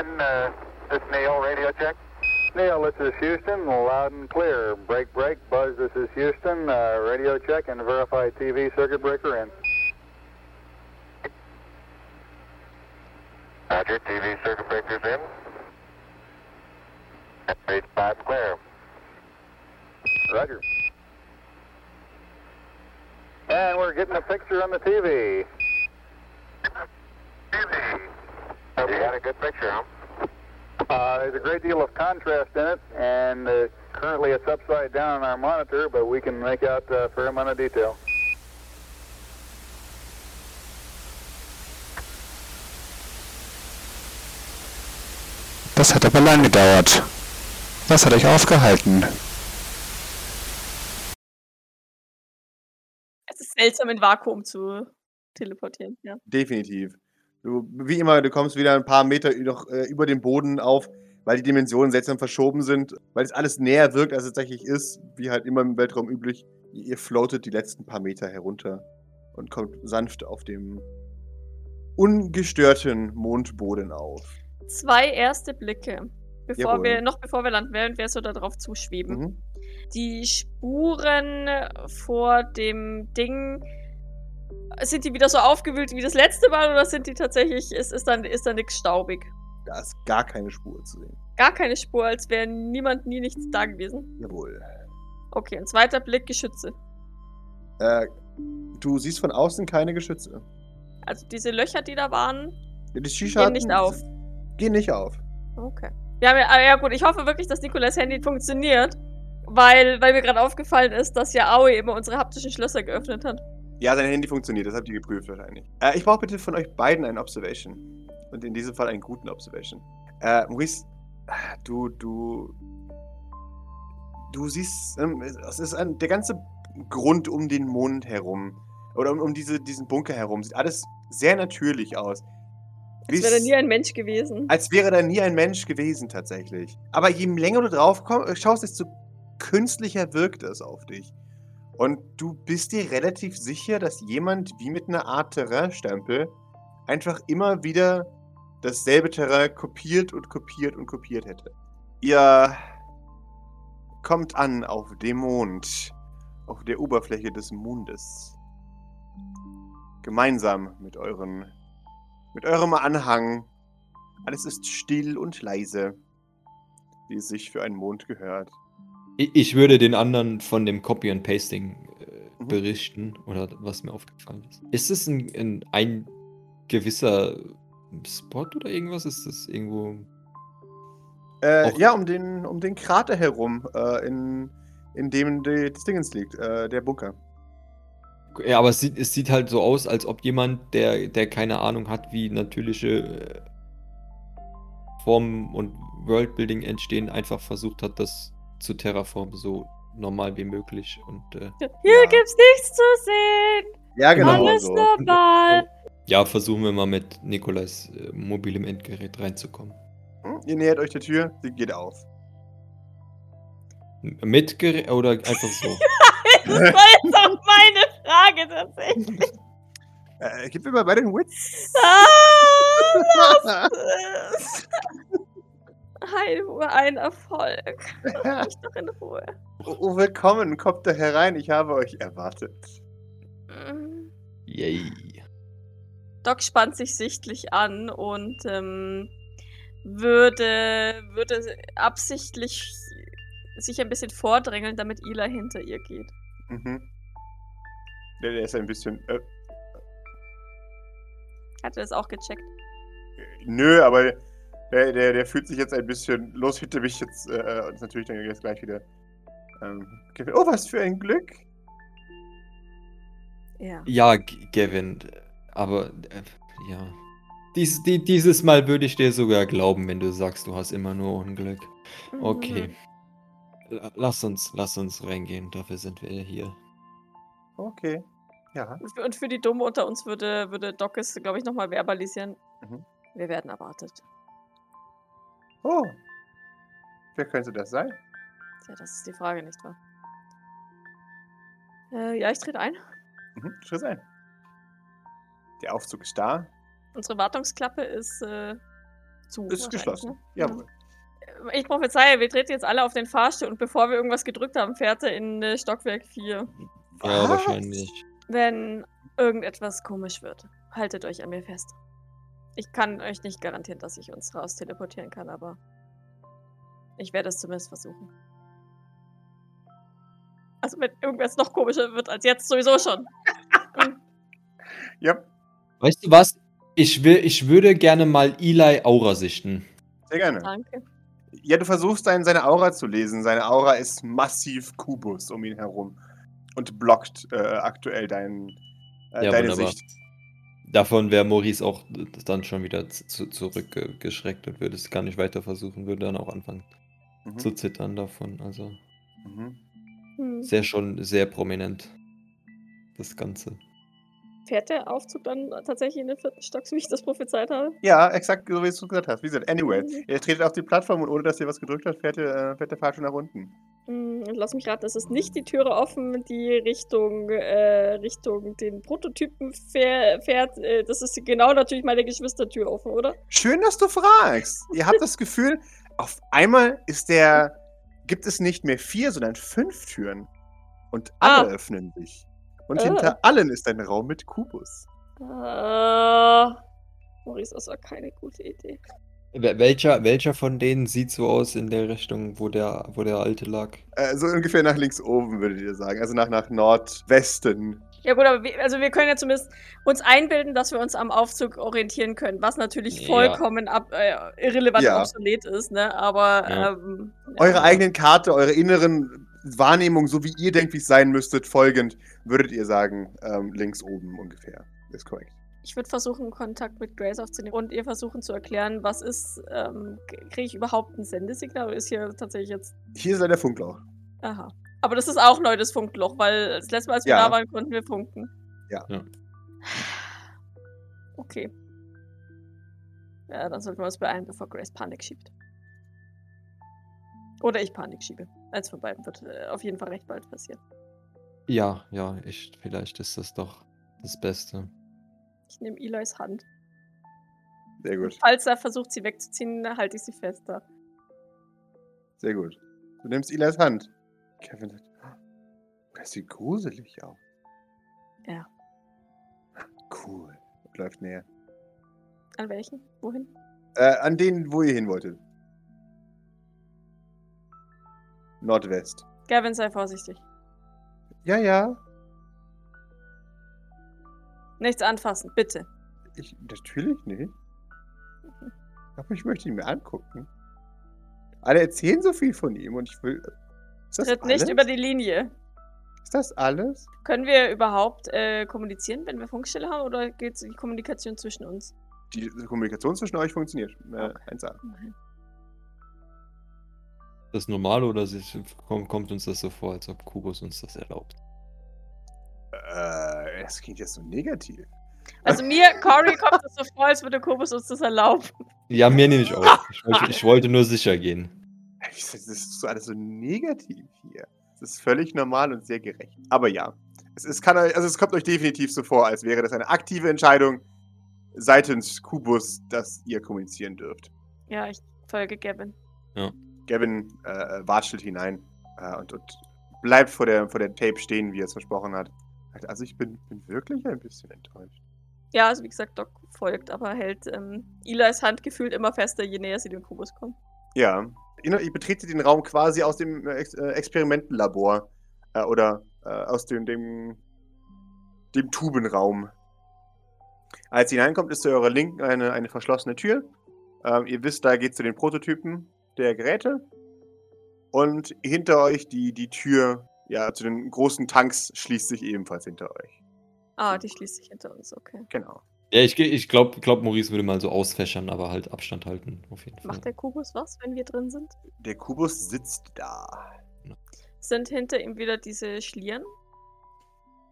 Houston, uh, this Neil, radio check. Neil, this is Houston, loud and clear. Break, break, Buzz, this is Houston, uh, radio check and verify TV circuit breaker in. Roger, TV circuit breakers in. Page 5 clear. Roger. And we're getting a picture on the. TV. There's a great deal of contrast in it, and uh, currently it's upside down on our monitor, but we can make out a fair amount of detail. Das hat aber lang gedauert. Was hat euch aufgehalten? Es ist seltsam, in Vakuum zu teleportieren, ja. Definitiv. Du, wie immer, du kommst wieder ein paar Meter noch äh, über den Boden auf, weil die Dimensionen seltsam verschoben sind, weil es alles näher wirkt, als es tatsächlich ist, wie halt immer im Weltraum üblich. Ihr floatet die letzten paar Meter herunter und kommt sanft auf dem ungestörten Mondboden auf. Zwei erste Blicke, bevor Jawohl. wir, noch bevor wir landen, während wir so darauf zuschweben. Mhm. Die Spuren vor dem Ding, sind die wieder so aufgewühlt wie das letzte Mal oder sind die tatsächlich, ist, ist dann, ist da nichts staubig? Da ist gar keine Spur zu sehen. Gar keine Spur, als wäre niemand, nie nichts da gewesen. Jawohl. Okay, ein zweiter Blick, Geschütze. Äh, du siehst von außen keine Geschütze. Also diese Löcher, die da waren, Die gehen nicht auf. Gehen nicht auf. Okay. Ja, ja, ah, ja gut, ich hoffe wirklich, dass Nikolas Handy funktioniert. Weil, weil mir gerade aufgefallen ist, dass ja Aoi immer unsere haptischen Schlösser geöffnet hat. Ja, sein Handy funktioniert, das habt ihr geprüft wahrscheinlich. Äh, ich brauche bitte von euch beiden einen Observation. Und in diesem Fall einen guten Observation. Äh, Maurice, du, du. Du siehst, ähm, es ist ein, der ganze Grund um den Mond herum. Oder um, um diese, diesen Bunker herum. Sieht alles sehr natürlich aus. Als wäre da nie ein Mensch gewesen. als wäre da nie ein Mensch gewesen, tatsächlich. Aber je länger du drauf komm, äh, schaust, desto künstlicher wirkt es auf dich. Und du bist dir relativ sicher, dass jemand wie mit einer Art Terrainstempel einfach immer wieder dasselbe Terrain kopiert und kopiert und kopiert hätte. Ihr kommt an auf dem Mond, auf der Oberfläche des Mondes. Gemeinsam mit euren mit eurem Anhang. Alles ist still und leise, wie es sich für einen Mond gehört. Ich, würde den anderen von dem Copy and Pasting äh, Mhm. berichten oder was mir aufgefallen ist. Ist es ein, ein, ein gewisser Spot oder irgendwas? Ist das irgendwo. Äh, ja, um den, um den Krater herum, äh, in, in dem die, das Dingens liegt, äh, der Bunker. Ja, aber es sieht, es sieht halt so aus, als ob jemand, der, der keine Ahnung hat, wie natürliche äh, Formen und Worldbuilding entstehen, einfach versucht hat, das zu terraformen, so normal wie möglich. Und äh, Hier Ja. gibt's nichts zu sehen. Ja, genau. Alles so. normal. Ja, versuchen wir mal mit Nikolais äh, mobilem Endgerät reinzukommen. Hm, Ihr nähert euch der Tür, sie geht auf. M- Mit Gerät oder einfach so? Das war jetzt auch meine Frage tatsächlich. Äh, gib mir mal bei den Wits. Ah, lass es. Ein, ein Erfolg. Lass mich doch in Ruhe. oh, oh, willkommen, kommt da herein, ich habe euch erwartet. Mm. Yay. Doc spannt sich sichtlich an und ähm, würde, würde absichtlich sich ein bisschen vordrängeln, damit Ila hinter ihr geht. Mhm. Der, der ist ein bisschen. Äh, Hat er das auch gecheckt? nö, aber der, der, der fühlt sich jetzt ein bisschen los hinter mich jetzt. Äh, und ist natürlich dann jetzt gleich wieder. Ähm, oh, was für ein Glück! Ja. Ja, Gavin, aber äh, ja. Dies, die, dieses Mal würde ich dir sogar glauben, wenn du sagst, du hast immer nur Unglück. Okay. Mhm. La- Lass uns, lass uns reingehen, dafür sind wir hier. Okay. Ja. Und für- die Dumme unter uns würde, würde Doc es, glaube ich, nochmal verbalisieren. Mhm. Wir werden erwartet. Oh. Wer könnte das sein? Tja, das ist die Frage, nicht wahr? Äh, ja, ich trete ein. Mhm, Schritt ein. Der Aufzug ist da. Unsere Wartungsklappe ist äh, zu. Ist geschlossen. ne? Jawohl. Ich prophezeie, wir treten jetzt alle auf den Fahrstuhl und bevor wir irgendwas gedrückt haben, fährt er in äh, Stockwerk 4. Ja, Was? wahrscheinlich. Wenn irgendetwas komisch wird, haltet euch an mir fest. Ich kann euch nicht garantieren, dass ich uns raus teleportieren kann, aber ich werde es zumindest versuchen. Also wenn irgendwas noch komischer wird als jetzt sowieso schon. Ja, Weißt du was? Ich, will, ich würde gerne mal Eli Aura sichten. sehr gerne. Danke. Ja, du versuchst sein, seine Aura zu lesen. Seine Aura ist massiv Kubus um ihn herum und blockt äh, aktuell dein, äh, Ja, deine wunderbar. Sicht. Davon wäre Maurice auch dann schon wieder zu, zurückgeschreckt und würde es gar nicht weiter versuchen, würde dann auch anfangen Mhm. zu zittern davon. Also Mhm. Hm. sehr schon sehr prominent. Das Ganze. Fährt der Aufzug dann tatsächlich in den vierten Stock, so wie ich das prophezeit habe? Ja, exakt so wie du es gesagt hast. Wie gesagt, anyway, Mhm. ihr tretet auf die Plattform und ohne dass ihr was gedrückt habt, fährt, ihr, äh, fährt der Fahrstuhl nach unten. Hm, und lass mich raten, es ist nicht die Türe offen, die Richtung, äh, Richtung den Prototypen fähr, fährt. Äh, das ist genau natürlich meine Geschwistertür offen, oder? Schön, dass du fragst. Ihr habt das Gefühl, auf einmal ist der, gibt es nicht mehr vier, sondern fünf Türen. Und alle Ah. öffnen sich. Und Ah. hinter allen ist ein Raum mit Kubus. Äh, Maurice, das war keine gute Idee. Wel- Welcher, welcher von denen sieht so aus in der Richtung, wo der, wo der alte lag? Äh, so ungefähr nach links oben, würdet ihr sagen. Also nach, nach Nordwesten. Ja gut, aber wir, also wir können ja zumindest uns einbilden, dass wir uns am Aufzug orientieren können, was natürlich Ja. vollkommen ab, äh, irrelevant Ja. obsolet ist, ne? Aber Ja. ähm, Eure ja. eigenen Karte, eure inneren Wahrnehmung, so wie ihr denkt, wie es sein müsstet, folgend, würdet ihr sagen, ähm, links oben ungefähr. Ist korrekt. Ich würde versuchen, Kontakt mit Grace aufzunehmen und ihr versuchen zu erklären, was ist, ähm, kriege ich überhaupt ein Sendesignal oder ist hier tatsächlich jetzt. Hier ist leider Funkloch. Aha. Aber das ist auch neu, das Funkloch, weil das letzte Mal, als wir Ja. da waren, konnten wir funken. Ja. Ja. Okay. Ja, dann sollten wir uns beeilen, bevor Grace Panik schiebt. Oder ich Panik schiebe. Eins von beiden wird äh, auf jeden Fall recht bald passieren. Ja, ja, ich, vielleicht ist das doch das Beste. Ich nehme Elis Hand. Sehr gut. Falls er versucht, sie wegzuziehen, halte ich sie fester. Sehr gut. Du nimmst Elias Hand. Kevin sagt, "Ah, das sieht gruselig aus. Ja. Cool. Und läuft näher. An welchen? Wohin? Äh, an den, wo ihr hin wolltet. Nordwest. Gavin, sei vorsichtig. Ja, ja. Nichts anfassen, bitte. Ich, natürlich nicht. Aber ich möchte ihn mir angucken. Alle erzählen so viel von ihm und ich will. Ist das Tritt alles? nicht über die Linie. Ist das alles? Können wir überhaupt äh, kommunizieren, wenn wir Funkstelle haben, oder geht die Kommunikation zwischen uns? Die Kommunikation zwischen euch funktioniert. Äh, Okay. 1A. Das ist normal oder kommt, uns das so vor, als ob Kubus uns das erlaubt? Äh, das klingt jetzt so negativ. Also mir, Cory, kommt es so vor, als würde Kobus uns das erlauben. Ja, mir nehme ich auch. Ich wollte, ich wollte nur sicher gehen. Das ist so alles so negativ hier. Das ist völlig normal und sehr gerecht. Aber ja, es, es, kann, also es kommt euch definitiv so vor, als wäre das eine aktive Entscheidung seitens Kubus, dass ihr kommunizieren dürft. Ja, ich folge Gavin. Gavin äh, watschelt hinein äh, und, und bleibt vor der, vor der Tape stehen, wie er es versprochen hat. Also ich bin, bin wirklich ein bisschen enttäuscht. Ja, also wie gesagt, Doc folgt, aber hält ähm, Eli's Hand gefühlt immer fester, je näher sie dem Kubus kommt. Ja. Ihr betretet den Raum quasi aus dem äh, Ex äh, Experimentenlabor äh, oder äh, aus dem, dem, dem Tubenraum. Als ihr hineinkommt, ist zu eurer Linken eine, eine verschlossene Tür. Ähm, ihr wisst, da geht zu den Prototypen der Geräte. Und hinter euch die, die Tür ja, zu den großen Tanks schließt sich ebenfalls hinter euch. Ah, die schließt sich hinter uns, okay. Genau. Ja, ich, ich glaube, glaub, Maurice würde mal so ausfächern, aber halt Abstand halten, auf jeden Fall. Macht der Kubus was, wenn wir drin sind? Der Kubus sitzt da. Sind hinter ihm wieder diese Schlieren?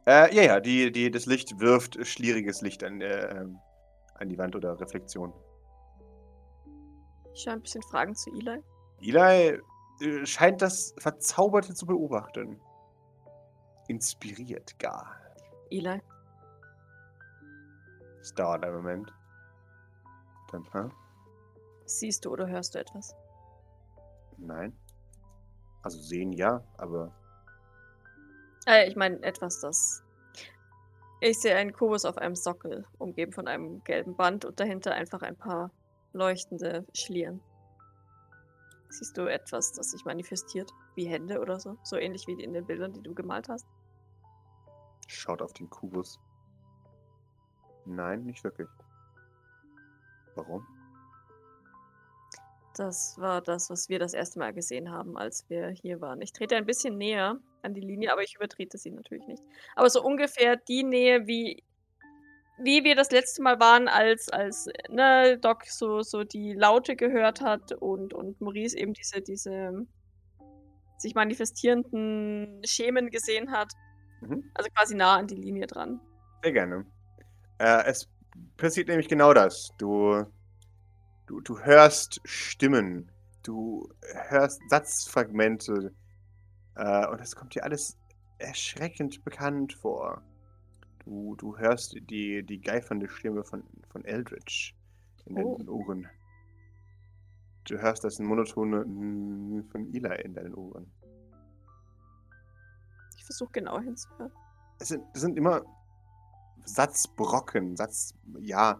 Äh, ja, ja, die, die, das Licht wirft schlieriges Licht an, äh, ähm, an die Wand oder Reflexion. Ich schaue ein bisschen Fragen zu Eli. Eli äh, scheint das Verzauberte zu beobachten. Inspiriert gar. Eli, Es dauert einen Moment. Dann, hä? Siehst du oder hörst du etwas? Nein. Also sehen ja, aber Äh, ich meine etwas, das. Ich sehe einen Kubus auf einem Sockel, umgeben von einem gelben Band und dahinter einfach ein paar leuchtende Schlieren. Siehst du etwas, das sich manifestiert? Wie Hände oder so? So ähnlich wie in den Bildern, die du gemalt hast? schaut auf den Kubus. Nein, nicht wirklich. Warum? Das war das, was wir das erste Mal gesehen haben, als wir hier waren. Ich trete ein bisschen näher an die Linie, aber ich übertrete sie natürlich nicht. Aber so ungefähr die Nähe, wie, wie wir das letzte Mal waren, als, als ne, Doc so, so die Laute gehört hat und, und Maurice eben diese, diese sich manifestierenden Schemen gesehen hat. Mhm. Also quasi nah an die Linie dran. Sehr gerne. Äh, es passiert nämlich genau das. Du, du, du hörst Stimmen, du hörst Satzfragmente äh, und es kommt dir alles erschreckend bekannt vor. Du, du hörst die, die geifernde Stimme von, von Eldritch in Oh. deinen Ohren. Du hörst das monotone von Eli in deinen Ohren. Ich versuche genau hinzuhören. es sind, es sind immer Satzbrocken, Satz, ja.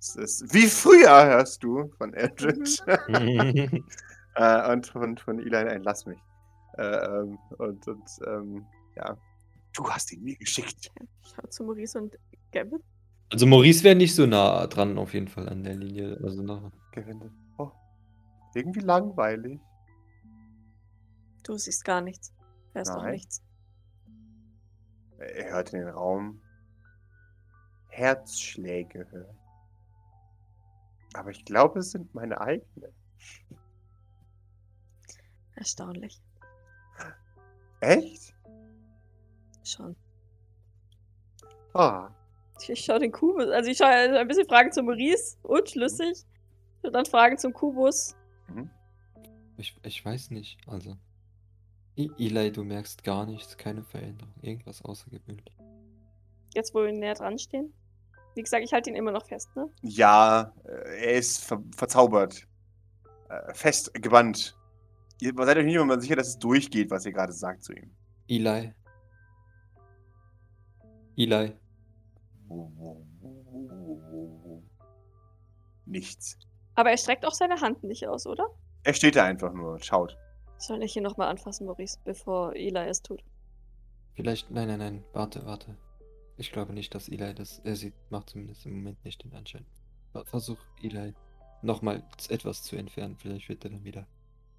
Es ist, wie früher hörst du von Eldritch äh, und von, von Eli, nein, lass mich. Äh, ähm, und und ähm, ja, du hast ihn mir geschickt. Schau zu Maurice und Gavin. Also Maurice wäre nicht so nah dran auf jeden Fall an der Linie. Also nah. Gewinde. Oh, irgendwie langweilig. Du siehst gar nichts. Hörst auch nichts. Er hört in den Raum Herzschläge hören. Aber ich glaube, es sind meine eigenen. Erstaunlich. Echt? Schon. Ah, Ich, ich schaue den Kubus. Also ich schaue ein bisschen Fragen zu Maurice. Unschlüssig. Und dann Fragen zum Kubus. Ich, ich weiß nicht. Also. I- Eli, du merkst gar nichts, keine Veränderung, irgendwas außergewöhnlich. Jetzt, wo wir näher dran stehen. Wie gesagt, ich halte ihn immer noch fest, ne? Ja, äh, er ist ver verzaubert. Äh, fest gebannt. Ihr seid euch nicht immer sicher, dass es durchgeht, was ihr gerade sagt zu ihm. Eli. Eli. Nichts. Aber er streckt auch seine Hand nicht aus, oder? Er steht da einfach nur und schaut. Soll ich ihn nochmal anfassen, Maurice, bevor Eli es tut? Vielleicht. Nein, nein, nein. Warte, warte. Ich glaube nicht, dass Eli das. Er sieht, macht zumindest im Moment nicht den Anschein. Ver- Versuch Eli nochmal etwas zu entfernen. Vielleicht wird er dann wieder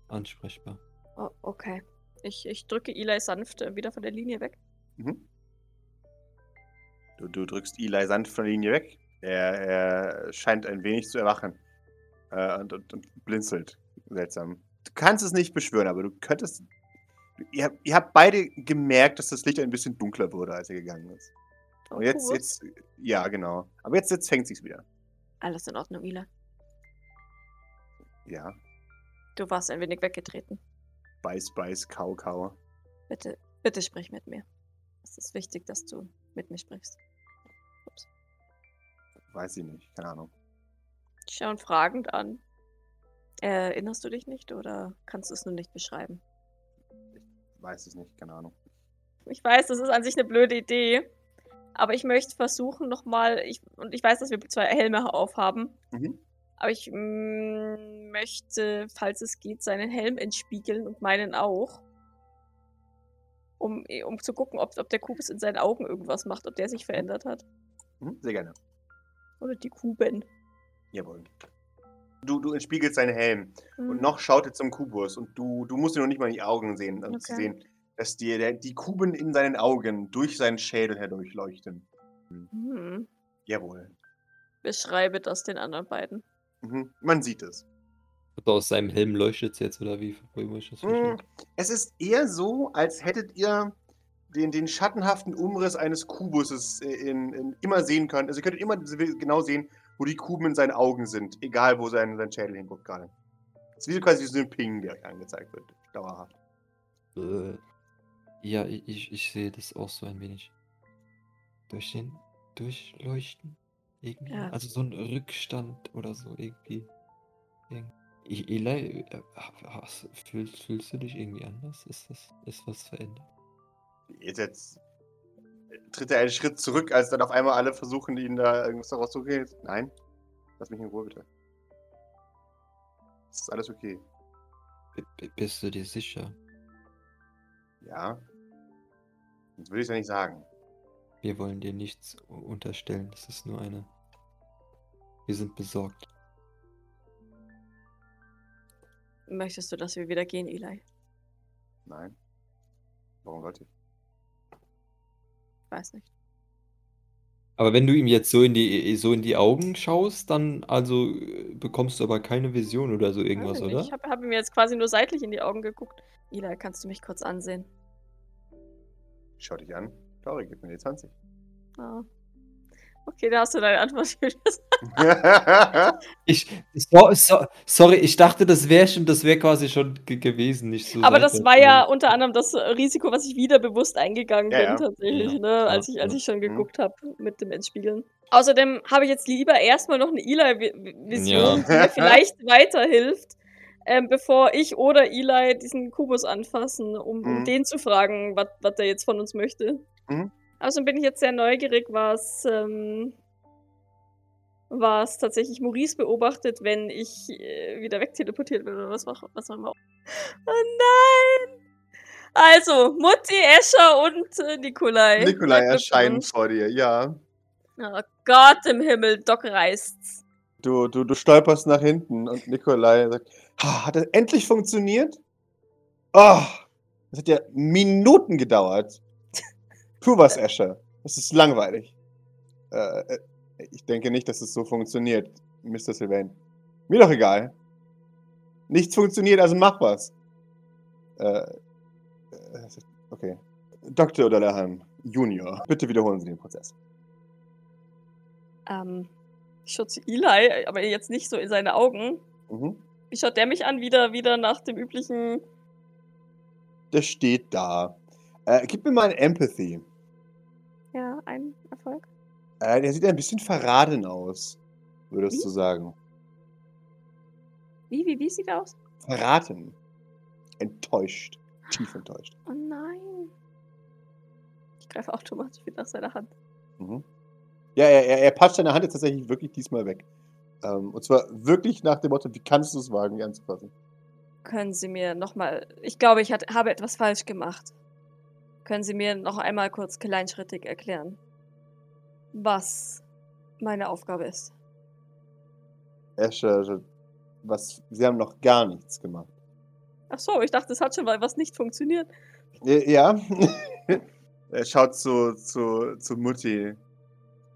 ansprechbar. Oh, okay. Ich, ich drücke Eli sanft wieder von der Linie weg. Mhm. Du, du drückst Eli sanft von der Linie weg. Er, er scheint ein wenig zu erwachen. Äh, und, und, und blinzelt. Seltsam. Du kannst es nicht beschwören, aber du könntest. Ihr, habt- ihr habt beide gemerkt, dass das Licht ein bisschen dunkler wurde, als er gegangen ist. Und jetzt, Kubus? jetzt, ja, genau. Aber jetzt, jetzt fängt sich's wieder. Alles in Ordnung, Eli. Ja. Du warst ein wenig weggetreten. Beiß, beiß, kau, kau. Bitte, bitte sprich mit mir. Es ist wichtig, dass du mit mir sprichst. Ups. Weiß ich nicht, keine Ahnung. Ich schaue ihn fragend an. Erinnerst du dich nicht oder kannst du es nur nicht beschreiben? Weiß es nicht, keine Ahnung. Ich weiß, das ist an sich eine blöde Idee. Aber ich möchte versuchen nochmal, ich, und ich weiß, dass wir zwei Helme aufhaben, Mhm. aber ich mm, möchte, falls es geht, seinen Helm entspiegeln und meinen auch. Um, um zu gucken, ob, ob der Kubus in seinen Augen irgendwas macht, ob der sich verändert hat. Mhm, sehr gerne. Oder die Kuben. Jawohl. Du, du entspiegelst seinen Helm. Mhm. Und noch schaut er zum Kubus. Und du, du musst ihn noch nicht mal in die Augen sehen, um zu Okay. sehen, dass dir der, die Kuben in seinen Augen durch seinen Schädel herdurchleuchten. Hm. Jawohl. Beschreibe das den anderen beiden. Mhm. Man sieht es. Aber aus seinem Helm leuchtet es jetzt, oder wie? Wie muss ich das Mhm. Es ist eher so, als hättet ihr den, den schattenhaften Umriss eines Kubuses in, in, immer sehen können. Also ihr könntet immer genau sehen, wo die Kuben in seinen Augen sind, egal wo sein, sein Schädel hinguckt gerade. Es ist wie so quasi so ein Ping, der euch angezeigt wird. Dauerhaft. Äh, ja, ich, ich, ich sehe das auch so ein wenig. Durch den Durchleuchten? Irgendwie? Ja. Also so ein Rückstand oder so irgendwie. Irgendwie- Eli, äh, fühlst, fühlst du dich irgendwie anders? Ist das ist was verändert? Jetzt, jetzt tritt er einen Schritt zurück, als dann auf einmal alle versuchen, ihn da irgendwas daraus zu gehen. Nein, lass mich in Ruhe, bitte. Es ist alles okay. B bist du dir sicher? Ja. Das will ich ja nicht sagen. Wir wollen dir nichts unterstellen. Das ist nur eine. Wir sind besorgt. Möchtest du, dass wir wieder gehen, Eli? Nein. Warum sollte ich? Weiß nicht. Aber wenn du ihm jetzt so in die so in die Augen schaust, dann also bekommst du aber keine Vision oder so irgendwas, ich oder? Ich habe hab ihm jetzt quasi nur seitlich in die Augen geguckt. Eli, kannst du mich kurz ansehen? Schau dich an. Tori, gib mir die 20. Ah. Okay, da hast du deine Antwort für das. Ich, so, so, sorry, ich dachte, das wäre schon, das wäre quasi schon ge gewesen, nicht so. Aber das war ja unter anderem das Risiko, was ich wieder bewusst eingegangen Ja, bin, ja. tatsächlich, Ja, ne, als ich, als ich schon Mhm. geguckt habe mit dem Entspiegeln. Außerdem habe ich jetzt lieber erstmal noch eine Eli-Vision, Ja. die mir vielleicht weiterhilft, ähm, bevor ich oder Eli diesen Kubus anfassen, um, um Mhm. den zu fragen, was was der jetzt von uns möchte. Mhm. Außerdem bin ich jetzt sehr neugierig, was, ähm, was tatsächlich Maurice beobachtet, wenn ich äh, wieder wegteleportiert werde oder was, auch- was auch immer. Oh nein! Also, Mutti, Escher und äh, Nikolai. Nikolai Glückwunsch. vor dir, ja. Oh Gott im Himmel, Doc reißt's. Du, du, du stolperst nach hinten und Nikolai sagt, "Ah, hat das endlich funktioniert? Oh, das hat ja Minuten gedauert. Tu was, Escher. Das ist langweilig. Äh, äh, ich denke nicht, dass es so funktioniert, Mr. Sylvain. Mir doch egal. Nichts funktioniert, also mach was. Äh, äh, okay. Dr. O'Dallahan, Junior, bitte wiederholen Sie den Prozess. Ähm, ich schaue zu Eli, aber jetzt nicht so in seine Augen. Mhm. Wie schaut der mich an? Wieder, wieder nach dem üblichen. Der steht da. Äh, gib mir mal ein Empathy. Ein Erfolg. Äh, der sieht ein bisschen verraten aus, würdest Wie? du sagen. Wie, wie, wie sieht er aus? Verraten. Enttäuscht. Tief enttäuscht. Oh nein. Ich greife automatisch wieder nach seiner Hand. Mhm. Ja, er, er, er patscht seine Hand jetzt tatsächlich wirklich diesmal weg. Ähm, und zwar wirklich nach dem Motto, wie kannst du es wagen, die anzufassen? Können Sie mir nochmal. Ich glaube, ich hat, habe etwas falsch gemacht. Können Sie mir noch einmal kurz kleinschrittig erklären, was meine Aufgabe ist? Escher, was, sie haben noch gar nichts gemacht. Ach so, ich dachte, es hat schon mal was nicht funktioniert. Ja. er schaut zu, zu, zu Mutti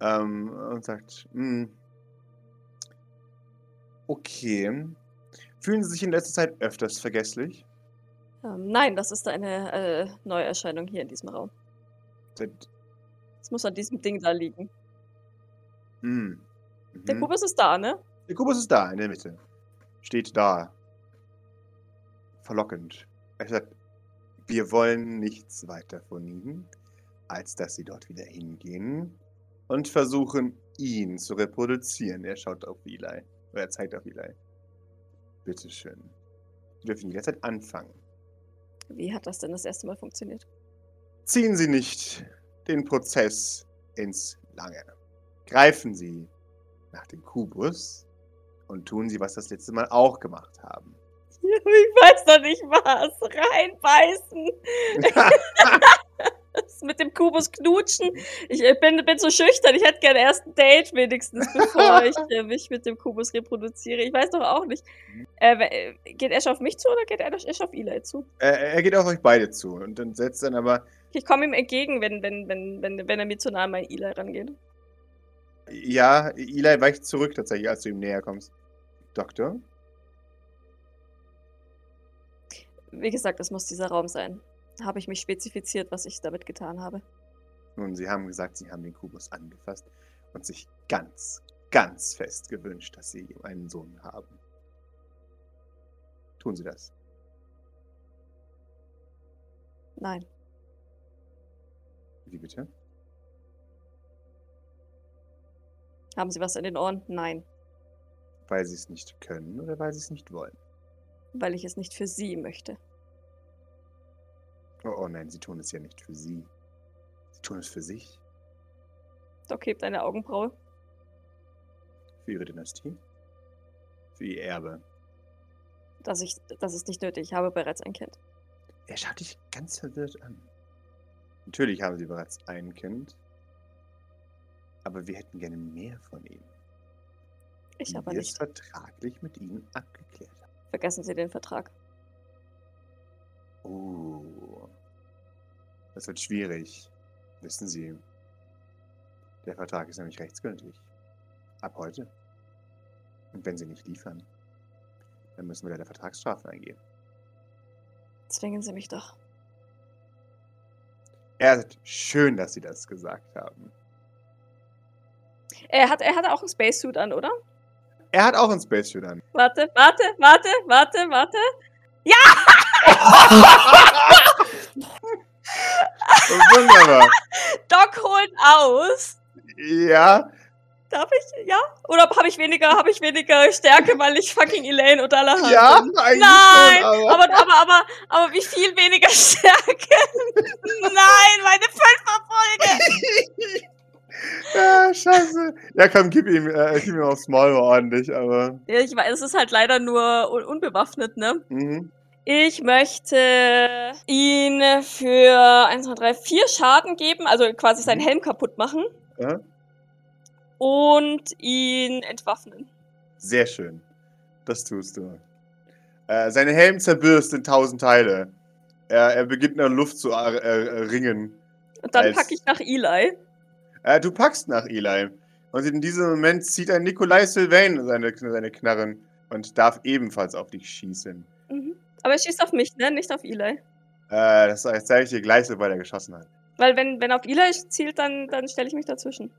ähm, und sagt, "Hm, okay. Fühlen Sie sich in letzter Zeit öfters vergesslich? Ähm, nein, das ist eine äh, Neuerscheinung hier in diesem Raum. Seit- Es muss an diesem Ding da liegen. Hm. Der Mhm. Kubus ist da, ne? Der Kubus ist da, in der Mitte. Steht da. Verlockend. Er sagt, wir wollen nichts weiter von Ihnen, als dass Sie dort wieder hingehen und versuchen, ihn zu reproduzieren. Er schaut auf Eli. Oder er zeigt auf Eli. Bitteschön. Sie dürfen jederzeit anfangen. Wie hat das denn das erste Mal funktioniert? Ziehen Sie nicht den Prozess ins Lange. Greifen Sie nach dem Kubus und tun Sie, was das letzte Mal auch gemacht haben. Ich weiß doch nicht was. Reinbeißen. Das mit dem Kubus knutschen. Ich bin, bin so schüchtern. Ich hätte gerne erst ein Date wenigstens, bevor ich äh, mich mit dem Kubus reproduziere. Ich weiß doch auch nicht. Äh, äh, geht Ash auf mich zu oder geht Ash auf Eli zu? Er, geht auf euch beide zu und dann setzt dann aber, Ich komme ihm entgegen, wenn, wenn, wenn, wenn, wenn er mir zu nah an mein Eli rangeht. ja, Eli weicht zurück tatsächlich, als du ihm näher kommst. Doktor? Wie gesagt, es muss dieser Raum sein. Habe ich mich spezifiziert, was ich damit getan habe. Nun, Sie haben gesagt, Sie haben den Kubus angefasst und sich ganz, ganz fest gewünscht, dass Sie einen Sohn haben. Tun Sie das. Nein. Wie bitte? Haben Sie was in den Ohren? Nein. Weil sie es nicht können oder weil sie es nicht wollen? Weil ich es nicht für sie möchte. Oh, oh nein, sie tun es ja nicht für sie. Sie tun es für sich, Doc hebt eine Augenbraue. für ihre Dynastie, für ihr Erbe. Das, ich, das ist nicht nötig. Ich habe bereits ein Kind. Er schaut dich ganz verwirrt an. Natürlich haben sie bereits ein Kind, aber wir hätten gerne mehr von ihnen. Ich aber wir es nicht. vertraglich mit ihnen abgeklärt. Vergessen Sie den Vertrag. Oh. Das wird schwierig. Wissen Sie. Der Vertrag ist nämlich rechtsgültig. Ab heute. Und wenn Sie nicht liefern, dann müssen wir leider Vertragsstrafen eingehen. Zwingen Sie mich doch. Er sagt, schön, dass Sie das gesagt haben. Er hat, er hat auch einen Spacesuit an, oder? Er hat auch ein Spacesuit an. Warte, warte, warte, warte, warte. Wunderbar. Doc holt aus. Ja, Darf ich? Ja? Oder habe ich weniger, habe ich weniger Stärke, weil ich fucking Elaine und Alahan ja, bin? eigentlich Nein, schon, aber, aber, aber, aber wie viel weniger Stärke? Nein, meine Fünferfolge! ja, scheiße. Ja, komm, gib ihm, äh, gib ihm aufs Maul ordentlich, aber. Ja, ich weiß, es ist halt leider nur un unbewaffnet, ne? Mhm. Ich möchte ihn für 1, 2, 3, 4 Schaden geben, also quasi seinen Helm kaputt machen Ja, und ihn entwaffnen. sehr schön. Das tust du. Äh, sein Helm zerbürst in tausend Teile. Er, er beginnt in der Luft zu äh, äh, ringen. Und dann packe ich nach Eli. Äh, du packst nach Eli. Und in diesem Moment zieht ein Nikolai Sylvain seine, seine Knarren und darf ebenfalls auf dich schießen. Mhm. Aber er schießt auf mich, ne? Nicht auf Eli. Äh, das zeige ich dir gleich, sobald er geschossen hat. Weil wenn, wenn auf Eli zielt, dann, dann stelle ich mich dazwischen.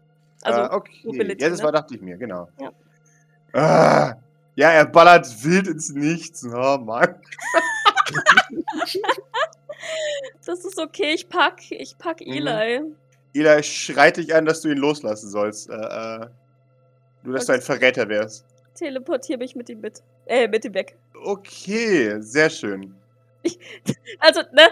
Also, äh, okay. Mobility, ja, das ne? war, dachte ich mir, genau. Ja. Ah, ja, er ballert wild ins Nichts. Oh Mann. das ist okay, ich pack, ich pack Mhm. Eli. Eli schreit dich an, dass du ihn loslassen sollst. Äh, äh, nur, dass du ein Verräter wärst. Teleportiere mich mit ihm mit. Äh, mit ihm weg. Okay, sehr schön. Also, ne?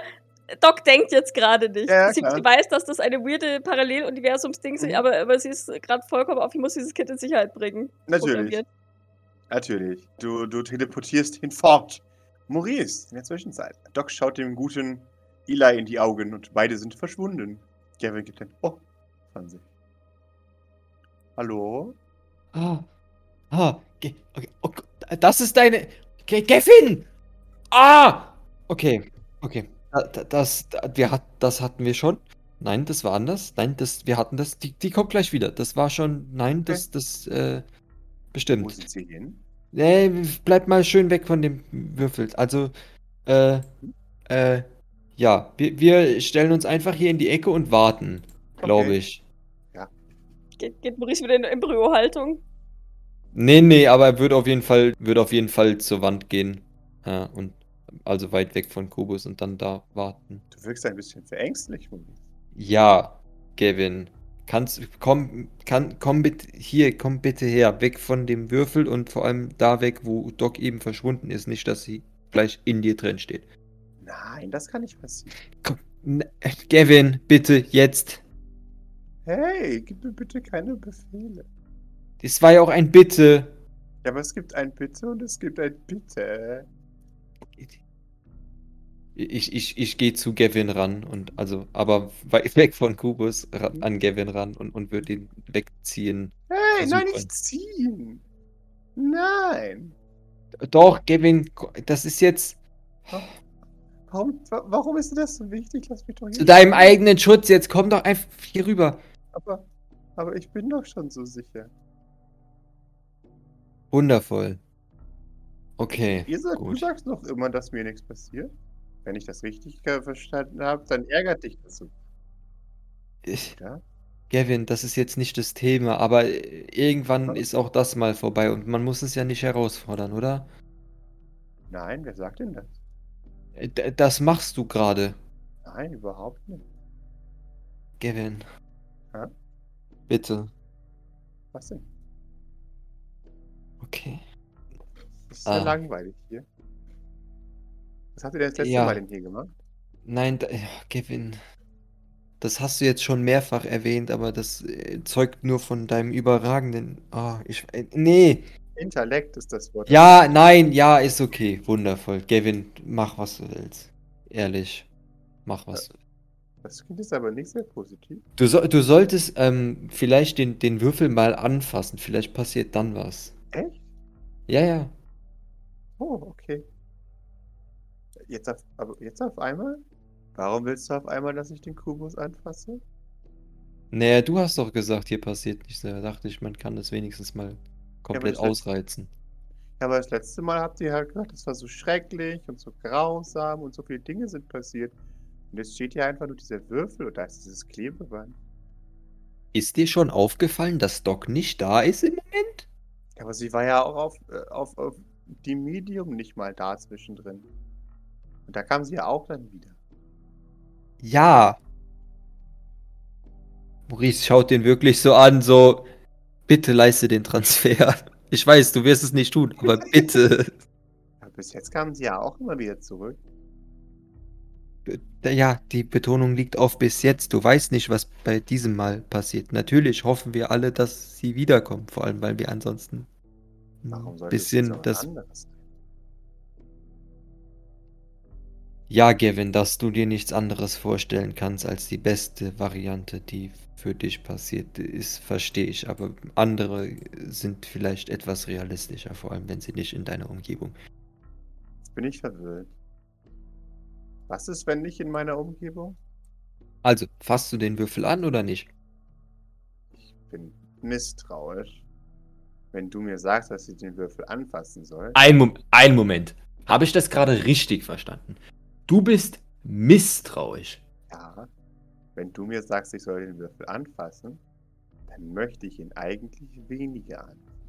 Doc denkt jetzt gerade nicht. Ja, sie, klar. sie weiß, dass das eine weirde Paralleluniversums-Ding ist, Mhm. aber, aber sie ist gerade vollkommen auf, ich muss dieses Kind in Sicherheit bringen. Natürlich. Natürlich. Du, du teleportierst hinfort. Maurice, in der Zwischenzeit. Doc schaut dem guten Eli in die Augen und beide sind verschwunden. Gavin gibt ein Oh von sich. Hallo? Ah, ah, Ge okay, oh, Gott, das ist deine. Ge Gavin! Ah! Okay, okay. Da- da- Das, da- wir hat, das hatten wir schon. Nein, das war anders. Nein, das, wir hatten das. Die, die kommt gleich wieder. Das war schon. Nein, das, das, äh, Wo bestimmt. sind sie hin? Nee, bleib mal schön weg von dem Würfel. Also, äh, äh, ja, wir, wir stellen uns einfach hier in die Ecke und warten, glaube Okay. ich. Geht, geht Maurice wieder in Embryo-Haltung. Nee, nee, aber er wird auf jeden Fall, wird auf jeden Fall zur Wand gehen. Ja, und also weit weg von Kubus und dann da warten. Du wirkst ein bisschen verängstlich, Maurice. Ja, Gavin. Kannst, komm, kann, komm bitte hier, komm bitte her, weg von dem Würfel und vor allem da weg, wo Doc eben verschwunden ist, nicht, dass sie gleich in dir drin steht. Nein, das kann nicht passieren. Komm, Gavin, bitte, jetzt. Hey, gib mir bitte keine Befehle. Das war ja auch ein Bitte. Ja, aber es gibt ein Bitte und es gibt ein Bitte. Ich, ich, ich gehe zu Gavin ran und also, aber weg von Kubus ra- an Gavin ran und, und würde ihn wegziehen. Hey, nein, nicht ziehen. Nein. Doch, Gavin, das ist jetzt Warum, wa- warum ist dir das so wichtig? Lass mich doch hier zu deinem eigenen Schutz. Jetzt komm doch einfach hier rüber. Aber, aber ich bin doch schon so sicher. Wundervoll. Okay, Ihr sagt, du gut. sagst noch immer, dass mir nichts passiert. Wenn ich das richtig verstanden habe, dann ärgert dich das so, Ich, oder? Gavin, das ist jetzt nicht das Thema, aber irgendwann Was? ist auch das mal vorbei und man muss es ja nicht herausfordern, oder? Nein, wer sagt denn das? Äh, d- Das machst du gerade, Nein, überhaupt nicht. Gavin. Hä? Bitte. Was denn? Okay. Das ist sehr Ah. langweilig hier. Was habt ihr denn das letzte Ja. Mal denn hier gemacht? Nein, da, ja, Kevin. Das hast du jetzt schon mehrfach erwähnt, aber das äh, zeugt nur von deinem überragenden. Ah, ich. Äh, nee. Intellekt ist das Wort. Ja, nein, ja, ist okay. Wundervoll. Kevin, mach was du willst. Ehrlich. Mach was. du Das klingt jetzt aber nicht sehr positiv. Du, so, du solltest ähm, vielleicht den, den Würfel mal anfassen. Vielleicht passiert dann was. Echt? Ja, ja. Oh, okay. Jetzt auf, aber jetzt auf einmal? Warum willst du auf einmal, dass ich den Kubus anfasse? Naja, du hast doch gesagt, hier passiert nichts. Da dachte ich, man kann das wenigstens mal komplett letzte- ausreizen. Ja, aber das letzte Mal habt ihr halt gesagt, das war so schrecklich und so grausam und so viele Dinge sind passiert. Und jetzt steht hier einfach nur dieser Würfel und da ist dieses Klebeband. Ist dir schon aufgefallen, dass Doc nicht da ist im Moment? Ja, aber sie war ja auch auf, äh, auf, auf die Medium nicht mal da zwischendrin. Und da kam sie ja auch dann wieder. Ja. Maurice schaut den wirklich so an, so, bitte leiste den Transfer. Ich weiß, du wirst es nicht tun, aber bitte. Bis jetzt kamen sie ja auch immer wieder zurück. Ja, die Betonung liegt auf bis jetzt. Du weißt nicht, was bei diesem Mal passiert. Natürlich hoffen wir alle, dass sie wiederkommen, vor allem weil wir ansonsten ein bisschen das anderes sein? Ja, Gavin, dass du dir nichts anderes vorstellen kannst als die beste Variante, die für dich passiert ist, verstehe ich. Aber andere sind vielleicht etwas realistischer, vor allem wenn sie nicht in deiner Umgebung. Jetzt bin ich verwirrt. Was ist, wenn nicht in meiner Umgebung? Also, fasst du den Würfel an oder nicht? Ich bin misstrauisch. Wenn du mir sagst, dass ich den Würfel anfassen soll. Ein, Mom ein Moment. Habe ich das gerade richtig verstanden? Du bist misstrauisch. Ja. Wenn du mir sagst, ich soll den Würfel anfassen, dann möchte ich ihn eigentlich weniger anfassen.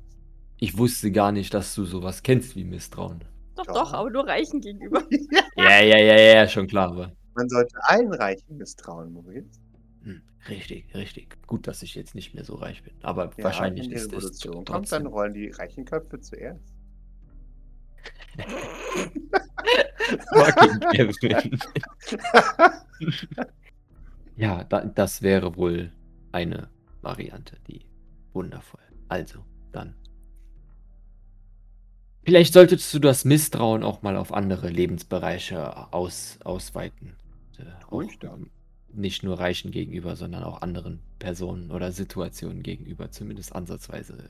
Ich wusste gar nicht, dass du sowas kennst wie Misstrauen. Doch, Ja. doch, aber nur Reichen gegenüber. Ja, ja, ja, ja, schon klar. Aber Man sollte allen Reichen misstrauen, Moritz. hm, richtig, richtig. Gut, dass ich jetzt nicht mehr so reich bin. Aber Ja, wahrscheinlich ist es Revolution kommt, dann trotzdem. rollen die reichen Köpfe zuerst. Ja, da, das wäre wohl eine Variante, die wundervoll. Also, dann. Vielleicht solltest du das Misstrauen auch mal auf andere Lebensbereiche aus, ausweiten. Äh, Ruhig da. ähm, nicht nur Reichen gegenüber, sondern auch anderen Personen oder Situationen gegenüber, zumindest ansatzweise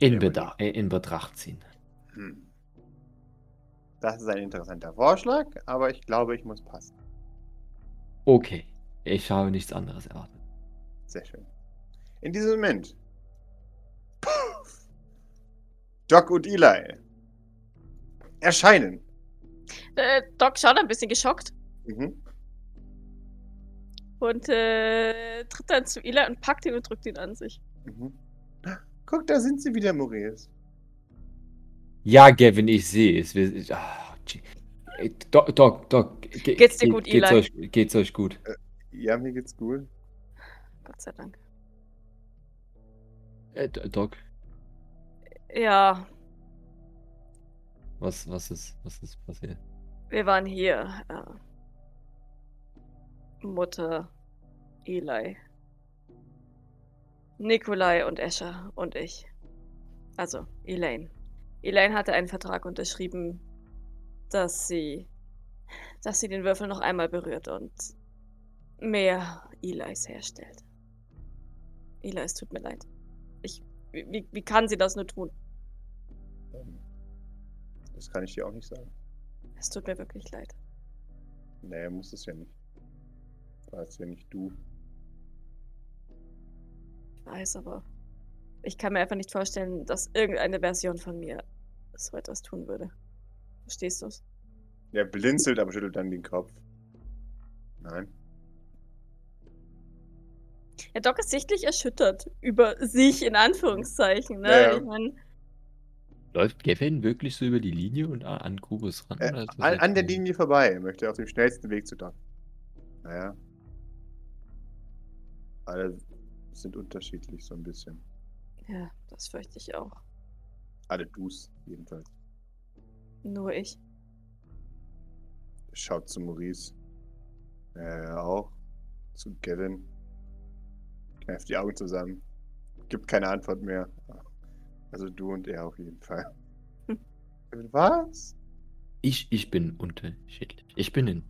in, Ja, Beda äh, in Betracht ziehen. Hm. Das ist ein interessanter Vorschlag, aber ich glaube, ich muss passen. Okay, ich habe nichts anderes erwartet. Sehr schön. In diesem Moment. Doc und Eli erscheinen. Äh, Doc schaut ein bisschen geschockt Mhm. und äh, tritt dann zu Eli und packt ihn und drückt ihn an sich. Mhm. Guck, da sind sie wieder, Maurice. Ja, Gavin, ich sehe es. Wir, ich- gee. Ey, Doc, Doc, Doc. ge- Geht's dir ge- gut, geht's Eli? euch, geht's euch gut? Ja, mir geht's gut. Gott sei Dank. Äh, Doc, Ja, was, was, ist, was ist passiert? wir waren hier. Äh, Mutter, Eli, Nikolai und Escher und ich. Also, Elaine. Elaine hatte einen Vertrag unterschrieben, dass sie, dass sie den Würfel noch einmal berührt und mehr Elis herstellt. Eli, es tut mir leid. Ich, wie, wie- wie kann sie das nur tun? Das kann ich dir auch nicht sagen. Es tut mir wirklich leid. Nee, muss es ja nicht. War es ja nicht du. Ich weiß, aber ich kann mir einfach nicht vorstellen, dass irgendeine Version von mir so etwas tun würde. Verstehst du's? Er blinzelt, aber schüttelt dann den Kopf. Nein. Ja, Doc ist sichtlich erschüttert über sich, in Anführungszeichen. Ne? Ja, ja. Ich mein, Läuft Gavin wirklich so über die Linie und an Kubus ran? Äh, an, an der Linie vorbei. Er möchte auf dem schnellsten Weg zu Doc. Naja. Alle sind unterschiedlich so ein bisschen. Ja, das fürchte ich auch. Alle Dus, jedenfalls. Nur ich. Schaut zu Maurice. Er auch. Zu Kevin. Kneift die Augen zusammen. Gibt keine Antwort mehr. Also du und er auf jeden Fall. Was? Ich, ich bin unterschiedlich. Ich bin in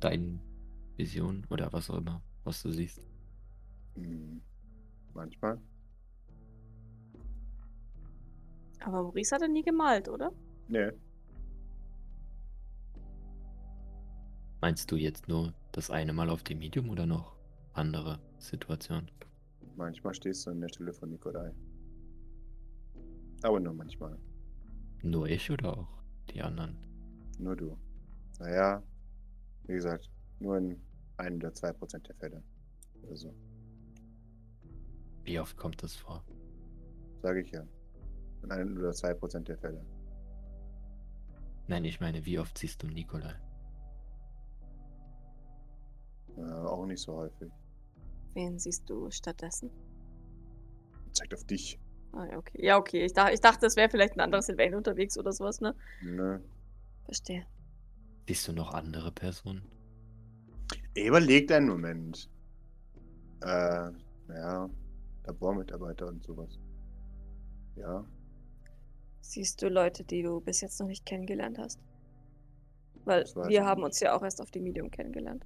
deinen Visionen oder was auch immer, was du siehst. Hm, manchmal. Aber Maurice hat er nie gemalt, oder? Nee. Meinst du jetzt nur das eine Mal auf dem Medium oder noch andere Situationen? Manchmal stehst du an der Stelle von Nikolai. Aber nur manchmal. Nur ich oder auch die anderen? Nur du. Naja, wie gesagt, nur in einem oder zwei Prozent der Fälle. Oder so. Wie oft kommt das vor? Sage ich ja. In einem oder zwei Prozent der Fälle. Nein, ich meine, wie oft siehst du Nikolai? Äh, auch nicht so häufig. Wen siehst du stattdessen? Zeigt auf dich. Ah, ja, okay. Ja, okay. Ich, dach, ich dachte, es wäre vielleicht ein anderes Sylvain unterwegs oder sowas, ne? Ne. Verstehe. Siehst du noch andere Personen? Überlegt einen Moment. Äh, ja, Labormitarbeiter und sowas. Ja, Siehst du Leute, die du bis jetzt noch nicht kennengelernt hast? Weil wir haben nicht. uns ja auch erst auf dem Medium kennengelernt.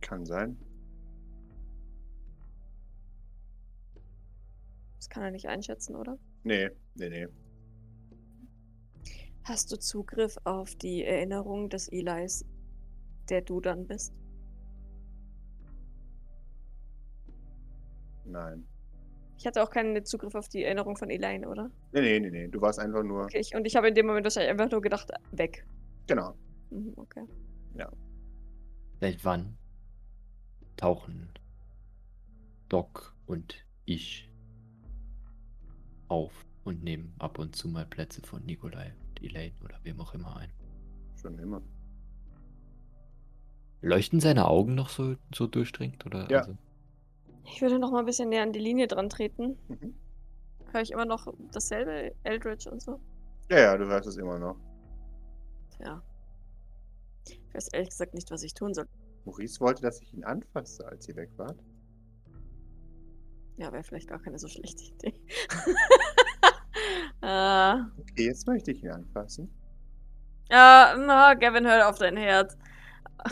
kann sein. Das kann er nicht einschätzen, oder? Nee, nee, nee. Hast du Zugriff auf die Erinnerung des Elis, der du dann bist? Nein. Ich hatte auch keinen Zugriff auf die Erinnerung von Elaine, oder? Nee, nee, nee, nee. Du warst einfach nur. Okay, ich, und ich habe in dem Moment wahrscheinlich einfach nur gedacht, weg. Genau. Mhm, okay. Seit wann tauchen Doc und ich auf und nehmen ab und zu mal Plätze von Nikolai und Elaine oder wem auch immer ein? Schon immer. Leuchten seine Augen noch so, so durchdringend? Oder Ja. also, Ich würde noch mal ein bisschen näher an die Linie dran treten. Mhm. Höre ich immer noch dasselbe, Eldritch und so? Ja, ja, du hörst es immer noch. Ja. Ich weiß ehrlich gesagt nicht, was ich tun soll. Maurice wollte, dass ich ihn anfasse, als ihr weg wart. Ja, wäre vielleicht gar keine so schlechte Idee. äh, Okay, jetzt möchte ich ihn anfassen. ja, na, Gavin, hör auf dein Herz.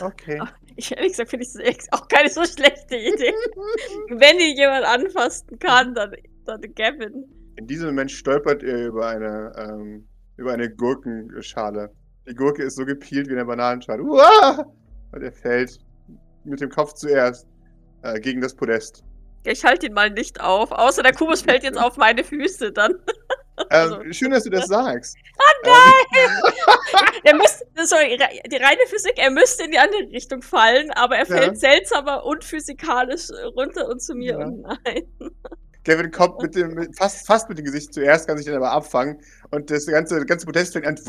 Okay. Ich ehrlich gesagt finde ich das auch keine so schlechte Idee. Wenn ich jemand anfassen kann, dann, dann Gavin. In diesem Moment stolpert ihr über eine, ähm, über eine Gurkenschale. Die Gurke ist so gepielt wie eine Bananenschale. Uah! Und er fällt mit dem Kopf zuerst äh, gegen das Podest. Ich halte ihn mal nicht auf, außer der Kubus fällt jetzt auf meine Füße dann. Ähm, Also- Schön, dass du das sagst. Oh nein! Er müsste, sorry, die reine Physik, er müsste in die andere Richtung fallen, aber er fällt seltsamer und physikalisch runter und zu mir Ja. und nein. Kevin kommt mit dem, mit, fast, fast mit dem Gesicht zuerst, kann sich dann aber abfangen. Und das ganze, ganze Podest fängt an.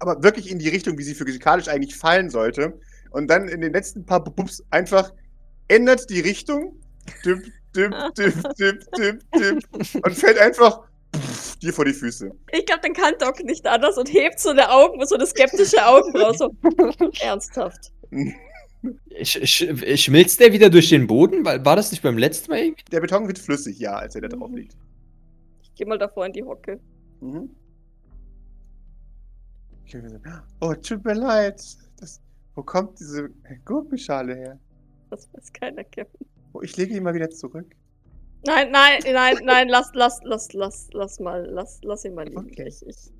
Aber wirklich in die Richtung, wie sie physikalisch eigentlich fallen sollte. Und dann in den letzten paar Bups einfach ändert die Richtung. Dip, dip, dip, dip, dip, dip. Und fällt einfach pff, dir vor die Füße. Ich glaube, dann kann Doc nicht anders und hebt so eine Augen, so eine skeptische Augenbraue, so ernsthaft. sch sch schmilzt der wieder durch den Boden? War das nicht beim letzten Mal irgendwie? Der Beton wird flüssig, ja, als er da drauf Mhm. liegt. Ich gehe mal davor in die Hocke. Mhm. Oh, tut mir leid. Das, wo kommt diese Gurkenschale her? Das weiß keiner, Kevin. Oh, ich lege ihn mal wieder zurück. Nein, nein, nein, nein, lass, lass, lass, lass, lass mal, lass, lass ihn mal liegen. Okay. Ich, ich,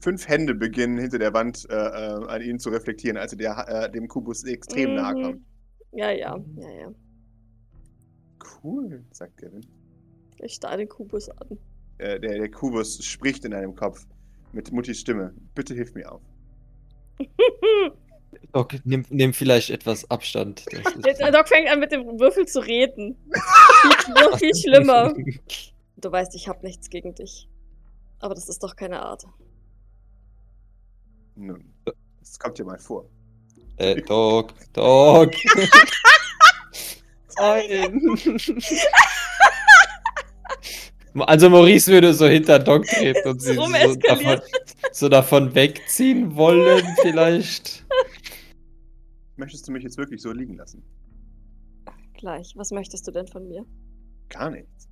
Fünf Hände beginnen hinter der Wand äh, äh, an ihn zu reflektieren, als er der, äh, dem Kubus extrem Mhm. nahe kommt. ja, ja, ja, ja. Cool, sagt Kevin. Ich starre den Kubus an. Äh, der, der Kubus spricht in deinem Kopf mit Muttis Stimme. Bitte hilf mir auf. Doc, nimm, nimm vielleicht etwas Abstand. Das ist- Der Doc fängt an, mit dem Würfel zu reden. viel, noch viel schlimmer. Du weißt, ich habe nichts gegen dich. Aber das ist doch keine Art. Nun, das kommt dir mal vor. Äh, Doc, Doc. Nein. Also Maurice würde so hinter Doc treten und sie so davon, so davon wegziehen wollen, vielleicht. Möchtest du mich jetzt wirklich so liegen lassen? Gleich. Was möchtest du denn von mir? Gar nichts.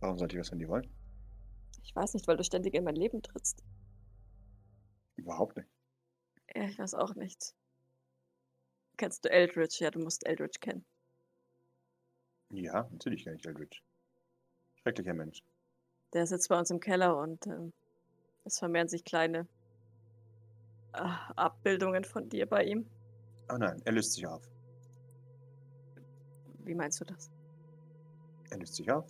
Warum sollte ich was von dir wollen? Ich weiß nicht, weil du ständig in mein Leben trittst. Überhaupt nicht. Ja, ich weiß auch nicht. Kennst du Eldridge? Ja, du musst Eldridge kennen. Ja, natürlich kenne ich Eldridge. Schrecklicher Mensch. Der sitzt bei uns im Keller und ähm, es vermehren sich kleine äh, Abbildungen von dir bei ihm. Oh nein, er löst sich auf. Wie meinst du das? Er löst sich auf.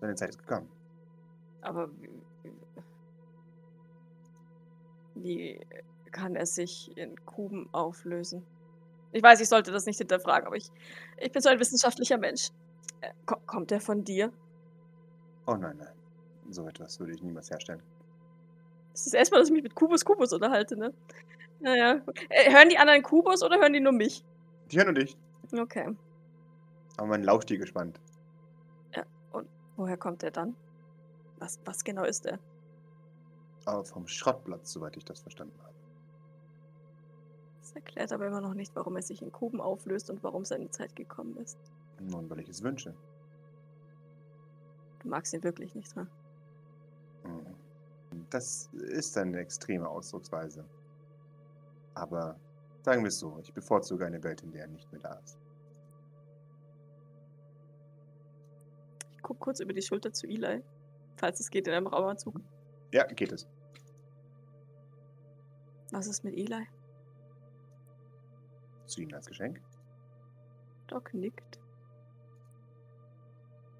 Seine Zeit ist gekommen. Aber wie, wie kann er sich in Kuben auflösen? Ich weiß, ich sollte das nicht hinterfragen, aber ich, ich bin so ein wissenschaftlicher Mensch. Äh, ko kommt er von dir? Oh nein, nein. So etwas würde ich niemals herstellen. Das ist das erste Mal, dass ich mich mit Kubus Kubus unterhalte, ne? Naja. Äh, hören die anderen Kubus oder hören die nur mich? Die hören nur dich. Okay. Aber man lauscht dir gespannt. Ja, und woher kommt er dann? Was, was genau ist er? Aber vom Schrottplatz, soweit ich das verstanden habe. Das erklärt aber immer noch nicht, warum er sich in Kuben auflöst und warum seine Zeit gekommen ist. Nun, weil ich es wünsche. Du magst ihn wirklich nicht, ne? Das ist eine extreme Ausdrucksweise. Aber sagen wir es so, ich bevorzuge eine Welt, in der er nicht mehr da ist. Ich gucke kurz über die Schulter zu Eli, falls es geht in einem Raumanzug. Ja, geht es. Was ist mit Eli? Zu Ihnen als Geschenk? Doc nickt.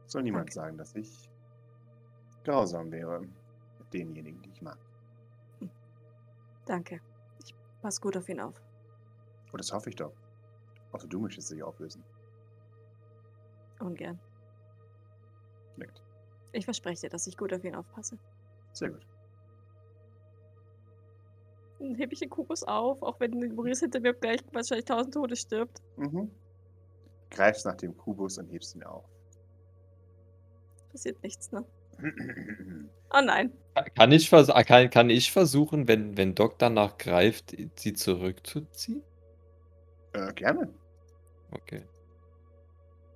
Soll niemand Danke. sagen, dass ich grausam wäre mit denjenigen, die ich mag. Danke. Pass gut auf ihn auf. Und das hoffe ich doch. Außer du möchtest dich auflösen. Ungern. Nickt. Ich verspreche dir, dass ich gut auf ihn aufpasse. Sehr gut. Dann hebe ich den Kubus auf, auch wenn Maurice hinter mir gleich wahrscheinlich tausend Tode stirbt. Mhm. Greifst nach dem Kubus und hebst ihn auf. Passiert nichts, ne? Oh nein. Kann ich, vers ah, kann, kann ich versuchen, wenn, wenn Doc danach greift, sie zurückzuziehen? äh, gerne. Okay.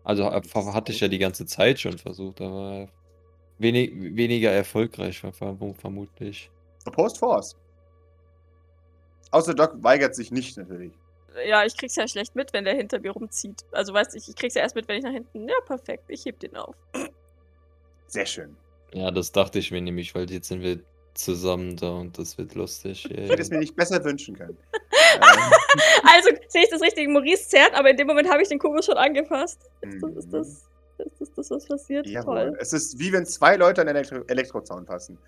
Also äh, hatte ich ja die ganze Zeit schon versucht, aber wenig, weniger erfolgreich ver- ver- vermutlich. Opposed Force. Außer Doc weigert sich nicht natürlich. Ja, ich krieg's ja schlecht mit, wenn der hinter mir rumzieht. Also weißt du, ich, ich krieg's ja erst mit, wenn ich nach hinten. Ja, perfekt. Ich heb den auf. Sehr schön. Ja, das dachte ich mir nämlich, weil jetzt sind wir zusammen da und das wird lustig. Ich hätte es mir nicht besser wünschen können. ähm, Also, sehe ich das richtig? Maurice zerrt, aber in dem Moment habe ich den Kubus schon angefasst. Ist das, ist das, ist das, das was passiert? jawohl. Toll. Es ist wie wenn zwei Leute an den Elektro Elektrozaun passen.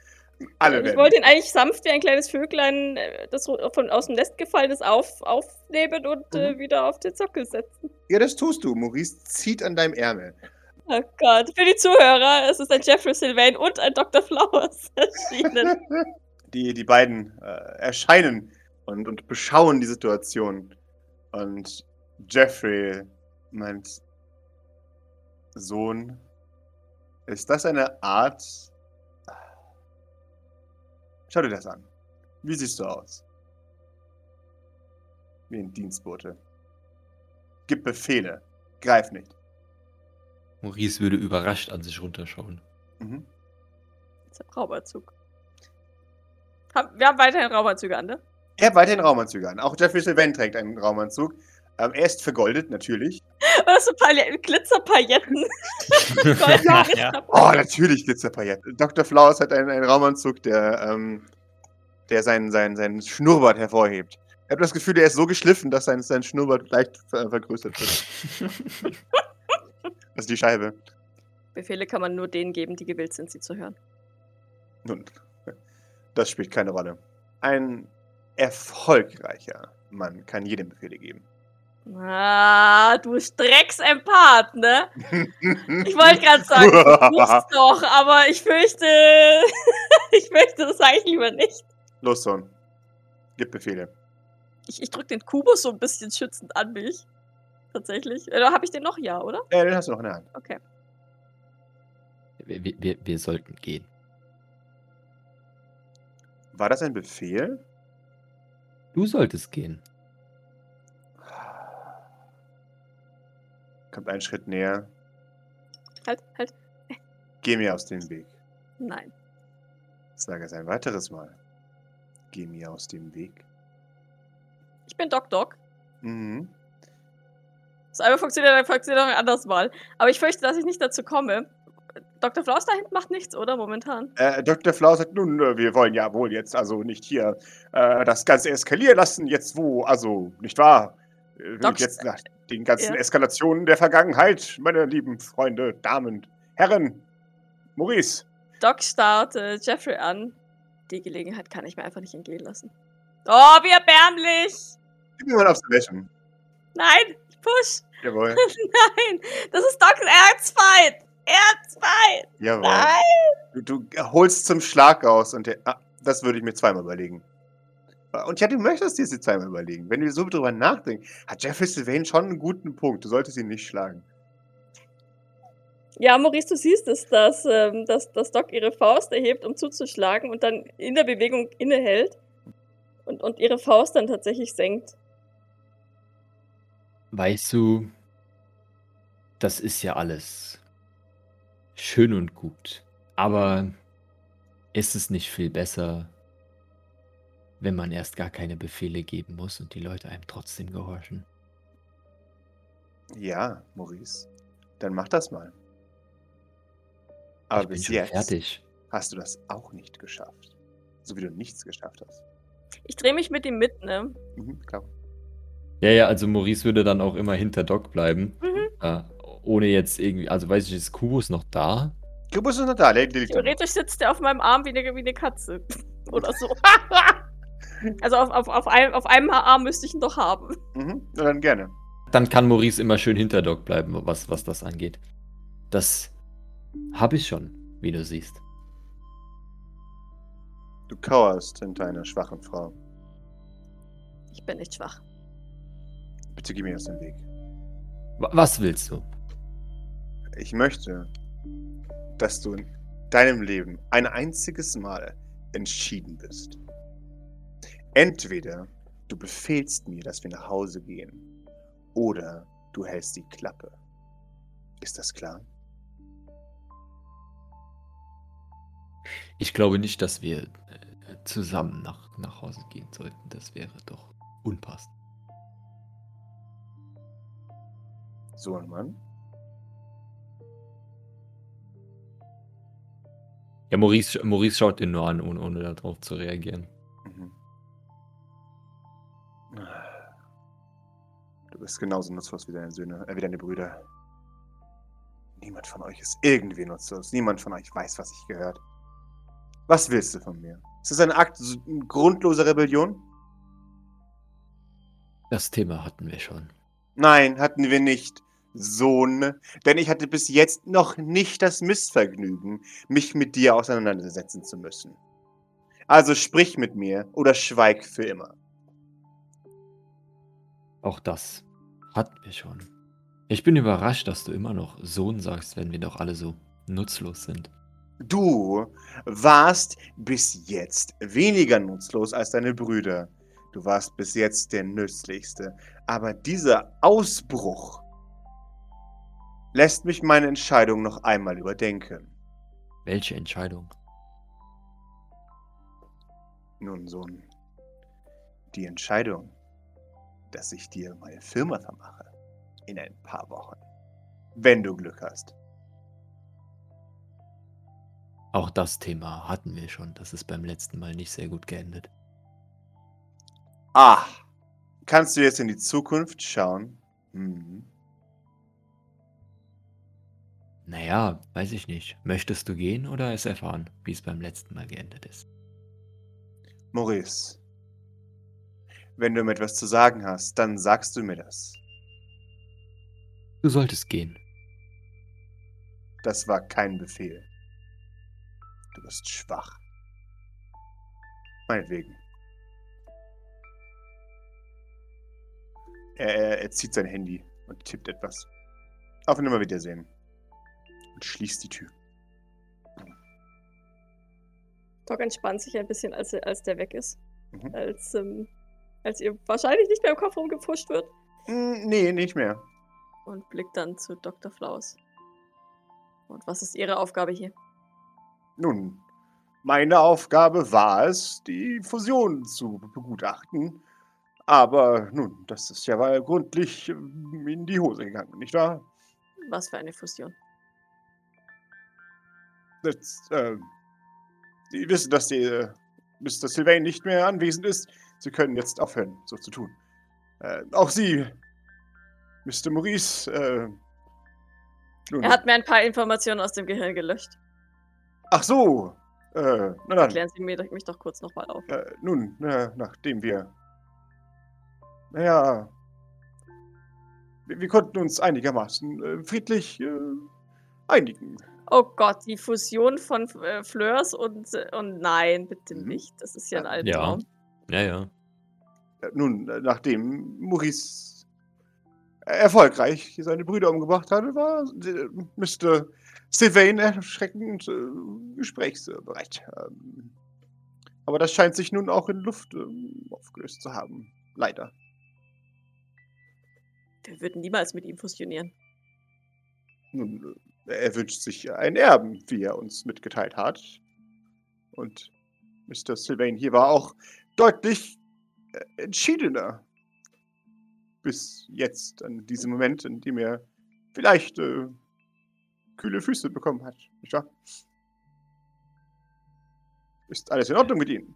Alle Ich werden. wollte ihn eigentlich sanft wie ein kleines Vöglein, äh, das von, aus dem Nest gefallen ist, auf, aufnehmen und äh, Mhm. wieder auf den Sockel setzen. Ja, das tust du. Maurice zieht an deinem Ärmel. Oh Gott. Für die Zuhörer, es ist ein Jeffrey Sylvain und ein Dr. Flowers erschienen. Die, die beiden äh, erscheinen und, und beschauen die Situation. Und Jeffrey meint, Sohn, ist das eine Art... Schau dir das an. Wie siehst du aus? Wie ein Dienstbote. Gib Befehle. Greif nicht. Maurice würde überrascht an sich runterschauen. Mhm. Das ist ein Wir haben weiterhin Raumanzüge an, ne? Er hat weiterhin Raumanzüge an. Auch Jeffrey Sylvain trägt einen Raumanzug. Ähm, er ist vergoldet, natürlich. Oder so Paille- Glitzerpailletten. Ja. Oh, natürlich Glitzerpailletten. Dr. Flowers hat einen, einen Raumanzug, der, ähm, der seinen, seinen, seinen Schnurrbart hervorhebt. Ich habe das Gefühl, er ist so geschliffen, dass sein, sein Schnurrbart leicht ver vergrößert wird. Das ist die Scheibe. Befehle kann man nur denen geben, die gewillt sind, sie zu hören. Nun, das spielt keine Rolle. Ein erfolgreicher Mann kann jedem Befehle geben. Ah, du Strecksempath, ne? Ich wollte gerade sagen, du musst doch, aber ich fürchte, ich möchte das eigentlich lieber nicht. Los, Sohn. Gib Befehle. Ich, ich drücke den Kubus so ein bisschen schützend an mich. Tatsächlich. Oder habe ich den noch? Ja, oder? Ja, den hast du noch in der Hand. Okay. Wir, wir- wir, sollten gehen. War das ein Befehl? Du solltest gehen. Kommt einen Schritt näher. Halt, halt. Geh mir aus dem Weg. Nein. Sage es ein weiteres Mal. Geh mir aus dem Weg. Ich bin Doc Doc. Mhm. Das einmal funktioniert, dann funktioniert auch ein anderes Mal. Aber ich fürchte, dass ich nicht dazu komme. Dr. Flaus da hinten macht nichts, oder? Momentan. Äh, Dr. Flau sagt, nun, äh, wir wollen ja wohl jetzt also nicht hier äh, das Ganze eskalieren lassen, jetzt wo, also, nicht wahr? Äh, Doc- jetzt nach den ganzen ja. Eskalationen der Vergangenheit, meine lieben Freunde, Damen, Herren, Maurice. Doc starrt äh, Jeffrey an. Die Gelegenheit kann ich mir einfach nicht entgehen lassen. Oh, wie erbärmlich! Gib mir mal Observation. Nein, push. Jawohl, Nein, das ist Doc Erzfeind. Erzfeind. jawohl. Nein. Du, du holst zum Schlag aus und der, ah, das würde ich mir zweimal überlegen. Und ja, du möchtest dir sie zweimal überlegen. Wenn du so drüber nachdenkst, hat Jeffrey Sylvain schon einen guten Punkt. Du solltest ihn nicht schlagen. Ja, Maurice, du siehst es, dass, ähm, dass, dass Doc ihre Faust erhebt, um zuzuschlagen und dann in der Bewegung innehält und, und ihre Faust dann tatsächlich senkt. Weißt du, das ist ja alles schön und gut. Aber ist es nicht viel besser, wenn man erst gar keine Befehle geben muss und die Leute einem trotzdem gehorchen? Ja, Maurice. Dann mach das mal. Aber ich bin bis schon jetzt fertig. hast du das auch nicht geschafft. So wie du nichts geschafft hast. Ich drehe mich mit ihm mit, ne? Mhm, klar. Ja, ja, also Maurice würde dann auch immer hinter Doc bleiben. Mhm. Äh, ohne jetzt irgendwie, also weiß ich, ist Kubus noch da? Kubus ist noch da, der der liegt. Theoretisch sitzt er auf meinem Arm wie eine, wie eine Katze. Oder so. also auf, auf, auf, einem, auf einem Arm müsste ich ihn doch haben. Mhm, dann gerne. Dann kann Maurice immer schön hinter Doc bleiben, was, was das angeht. Das habe ich schon, wie du siehst. Du kauerst hinter einer schwachen Frau. Ich bin nicht schwach. Bitte gib mir aus dem Weg. Wa- Was willst du? Ich möchte, dass du in deinem Leben ein einziges Mal entschieden bist. Entweder du befehlst mir, dass wir nach Hause gehen, oder du hältst die Klappe. Ist das klar? Ich glaube nicht, dass wir äh, zusammen nach, nach Hause gehen sollten. Das wäre doch unpassend. So ein Mann? Ja, Maurice, Maurice schaut ihn nur an, ohne, ohne darauf zu reagieren. Mhm. Du bist genauso nutzlos wie deine Söhne, äh, wie deine Brüder. Niemand von euch ist irgendwie nutzlos. Niemand von euch weiß, was ich gehört. Was willst du von mir? Ist das ein Akt grundloser Rebellion? Das Thema hatten wir schon. Nein, hatten wir nicht. Sohn, denn ich hatte bis jetzt noch nicht das Missvergnügen, mich mit dir auseinandersetzen zu müssen. Also sprich mit mir oder schweig für immer. Auch das hatten wir schon. Ich bin überrascht, dass du immer noch Sohn sagst, wenn wir doch alle so nutzlos sind. Du warst bis jetzt weniger nutzlos als deine Brüder. Du warst bis jetzt der nützlichste. Aber dieser Ausbruch lässt mich meine Entscheidung noch einmal überdenken. Welche Entscheidung? Nun, Sohn, die Entscheidung, dass ich dir meine Firma vermache in ein paar Wochen. Wenn du Glück hast. Auch das Thema hatten wir schon. Das ist beim letzten Mal nicht sehr gut geendet. Ah, kannst du jetzt in die Zukunft schauen? Naja, weiß ich nicht. Möchtest du gehen oder es erfahren, wie es beim letzten Mal geendet ist? Maurice, wenn du mir etwas zu sagen hast, dann sagst du mir das. Du solltest gehen. Das war kein Befehl. Du bist schwach. Meinetwegen. Er, er, er zieht sein Handy und tippt etwas. Auf ein Wiedersehen. Und schließt die Tür. Doc entspannt sich ein bisschen, als, als der weg ist. Mhm. Als, ähm, als ihr wahrscheinlich nicht mehr im Kopf rumgepusht wird. Hm, nee, nicht mehr. Und blickt dann zu Dr. Flaus. Und was ist Ihre Aufgabe hier? Nun, meine Aufgabe war es, die Fusion zu begutachten. Aber nun, das ist ja mal gründlich ähm, in die Hose gegangen, nicht wahr? Was für eine Fusion? Jetzt, äh, Sie wissen, dass die, äh, Mr. Sylvain nicht mehr anwesend ist. Sie können jetzt aufhören, so zu tun. Äh, auch Sie, Mr. Maurice, äh, nun, Er hat mir ein paar Informationen aus dem Gehirn gelöscht. Ach so, äh, na dann. Klären Sie mir, mich doch kurz nochmal auf. Äh, nun, äh, nachdem wir. Naja. Wir, wir konnten uns einigermaßen äh, friedlich äh, einigen. Oh Gott, die Fusion von äh, Fleurs und, äh, und nein, bitte Mhm. nicht. Das ist ja ein Ja. Albtraum. Ja, ja. Äh, nun, äh, nachdem Maurice erfolgreich seine Brüder umgebracht hatte, war äh, Mr. Sylvain erschreckend äh, gesprächsbereit. Ähm, aber das scheint sich nun auch in Luft ähm, aufgelöst zu haben. Leider. Wir würden niemals mit ihm fusionieren. Nun, äh, er wünscht sich einen Erben, wie er uns mitgeteilt hat. Und Mr. Sylvain hier war auch deutlich äh, entschiedener. Bis jetzt, an diesem Moment, in dem er vielleicht äh, kühle Füße bekommen hat. Nicht wahr? Ist alles in Ordnung mit Ihnen?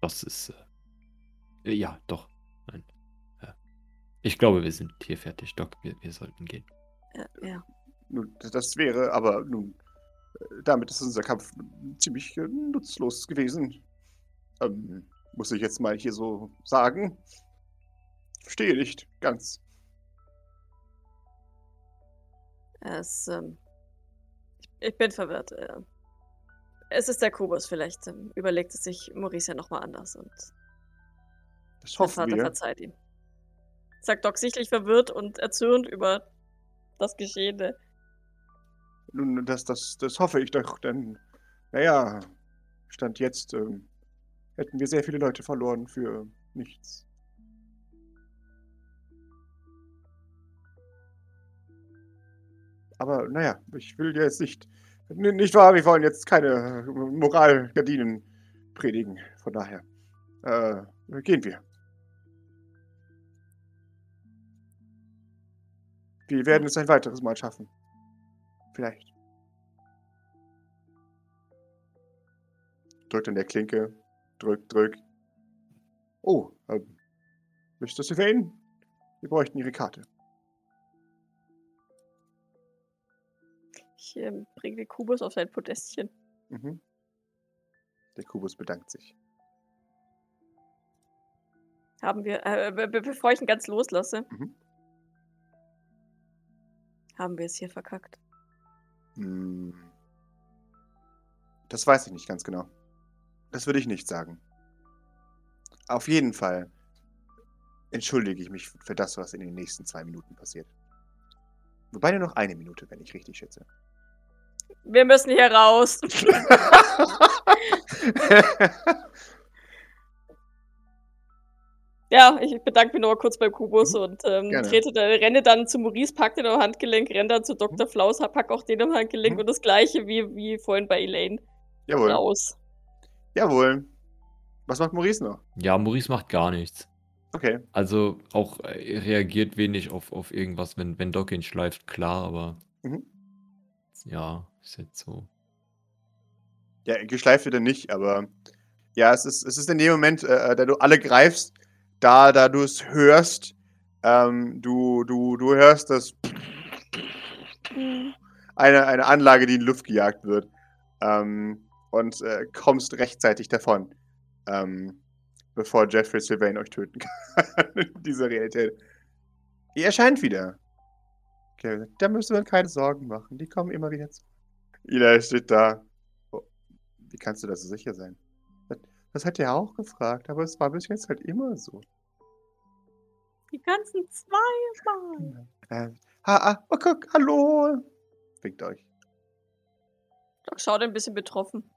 Das ist. Äh, ja, doch. Nein. Ja. Ich glaube, wir sind hier fertig, Doc. Wir, wir sollten gehen. Ja, ja. Nun, das wäre aber nun, äh, damit ist unser Kampf ziemlich äh, nutzlos gewesen. Ähm, muss ich jetzt mal hier so sagen. Verstehe nicht ganz. Es, ähm, ich, bin verwirrt. Es ist der Kubus, vielleicht ähm, überlegt es sich Maurice ja nochmal anders und Das hoffen Vater wir. verzeiht ihm. Sagt Doc sichtlich verwirrt und erzürnt über das Geschehene. Nun, das, das, das hoffe ich doch, denn, naja, Stand jetzt ähm, hätten wir sehr viele Leute verloren für nichts. Aber naja, ich will jetzt nicht, nicht wahr, wir wollen jetzt keine Moralgardinen predigen. Von daher, äh, gehen wir. Wir werden es ein weiteres Mal schaffen. Vielleicht. Drückt an der Klinke. Drück, drück. Oh, ähm, Mr. Sylvain, wir bräuchten Ihre Karte. Ich ähm, bringe den Kubus auf sein Podestchen. Mhm. Der Kubus bedankt sich. Haben wir, äh, be be bevor ich ihn ganz loslasse, Mhm. haben wir es hier verkackt. Hm. Das weiß ich nicht ganz genau. Das würde ich nicht sagen. Auf jeden Fall entschuldige ich mich für das, was in den nächsten zwei Minuten passiert. Wobei nur noch eine Minute, wenn ich richtig schätze. Wir müssen hier raus. ja, ich bedanke mich noch mal kurz beim Kubus Mhm, und ähm, trete da, renne dann zu Maurice, pack den am Handgelenk, renne dann zu Dr. Flaus, pack auch den am Handgelenk Mhm. und das gleiche wie, wie vorhin bei Elaine. Jawohl. Raus. Jawohl. Was macht Maurice noch? Ja, Maurice macht gar nichts. Okay. Also auch äh, reagiert wenig auf, auf irgendwas, wenn, wenn Doc ihn schleift, klar, aber Mhm. ja, ist jetzt so. Ja, geschleift wird er nicht, aber ja, es ist, es ist in dem Moment, äh, da du alle greifst, da, da du es hörst, ähm, du, du, du hörst das eine, eine Anlage, die in Luft gejagt wird. Ähm, und äh, kommst rechtzeitig davon. Ähm, bevor Jeffrey Sylvain euch töten kann in dieser Realität. Ihr erscheint wieder. Okay, da müssen wir keine Sorgen machen. Die kommen immer wieder zu. Eli steht da. Oh, wie kannst du da so sicher sein? Das, hat er auch gefragt, aber es war bis jetzt halt immer so. Die ganzen zweimal. Äh, ha, ah, oh, guck, hallo. Winkt euch. Doc schaut ein bisschen betroffen.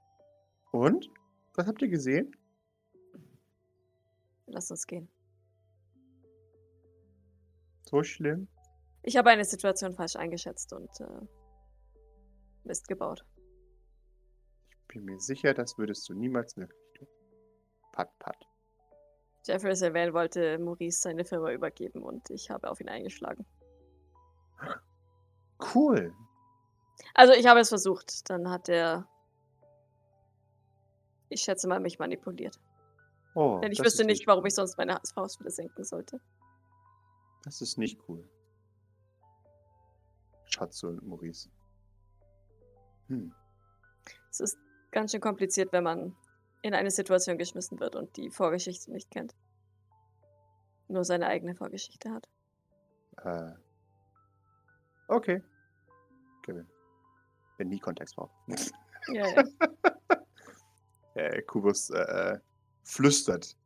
Und? Was habt ihr gesehen? Lass uns gehen. So schlimm? Ich habe eine Situation falsch eingeschätzt und äh, Mist gebaut. Bin mir sicher, das würdest du niemals tun. Pat, pat. Jeffrey Sylvain wollte Maurice seine Firma übergeben und ich habe auf ihn eingeschlagen. Cool. Also ich habe es versucht. Dann hat er, ich schätze mal, mich manipuliert. Oh, Denn ich wüsste nicht, warum ich sonst meine Faust wieder senken sollte. Das ist nicht cool. Schatze und Maurice. Hm. Es ist ganz schön kompliziert, wenn man in eine Situation geschmissen wird und die Vorgeschichte nicht kennt. Nur seine eigene Vorgeschichte hat. Äh. Okay. Kevin. Wenn nie Kontext braucht. Ja, ja. äh, Kubus äh, flüstert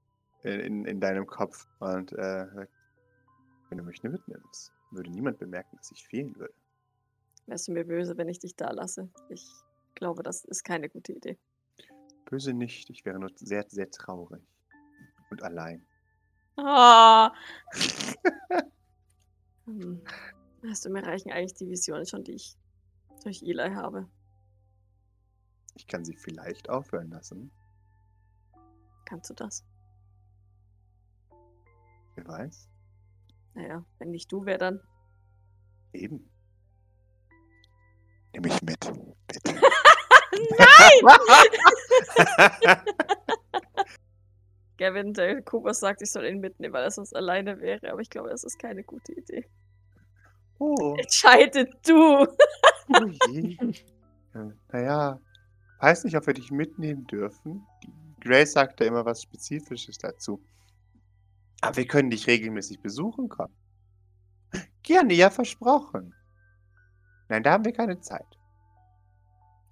in, in, in deinem Kopf und äh, wenn du mich nur mitnimmst, würde niemand bemerken, dass ich fehlen würde. Wärst du mir böse, wenn ich dich da lasse? Ich glaube, das ist keine gute Idee. Böse nicht, ich wäre nur sehr, sehr traurig. Und allein. Ah. hm. Weißt du, mir reichen eigentlich die Visionen schon, die ich durch Eli habe. Ich kann sie vielleicht aufhören lassen. Kannst du das? Wer weiß? Naja, wenn nicht du, wer dann? Eben. Nimm mich mit. Bitte. Gavin, der Kubus sagt, ich soll ihn mitnehmen, weil er sonst alleine wäre. Aber ich glaube, das ist keine gute Idee. oh, Entscheide du! oh Naja, weiß nicht, ob wir dich mitnehmen dürfen. Grace sagte immer was Spezifisches dazu. Aber wir können dich regelmäßig besuchen kommen. Gerne, ja, versprochen. Nein, da haben wir keine Zeit.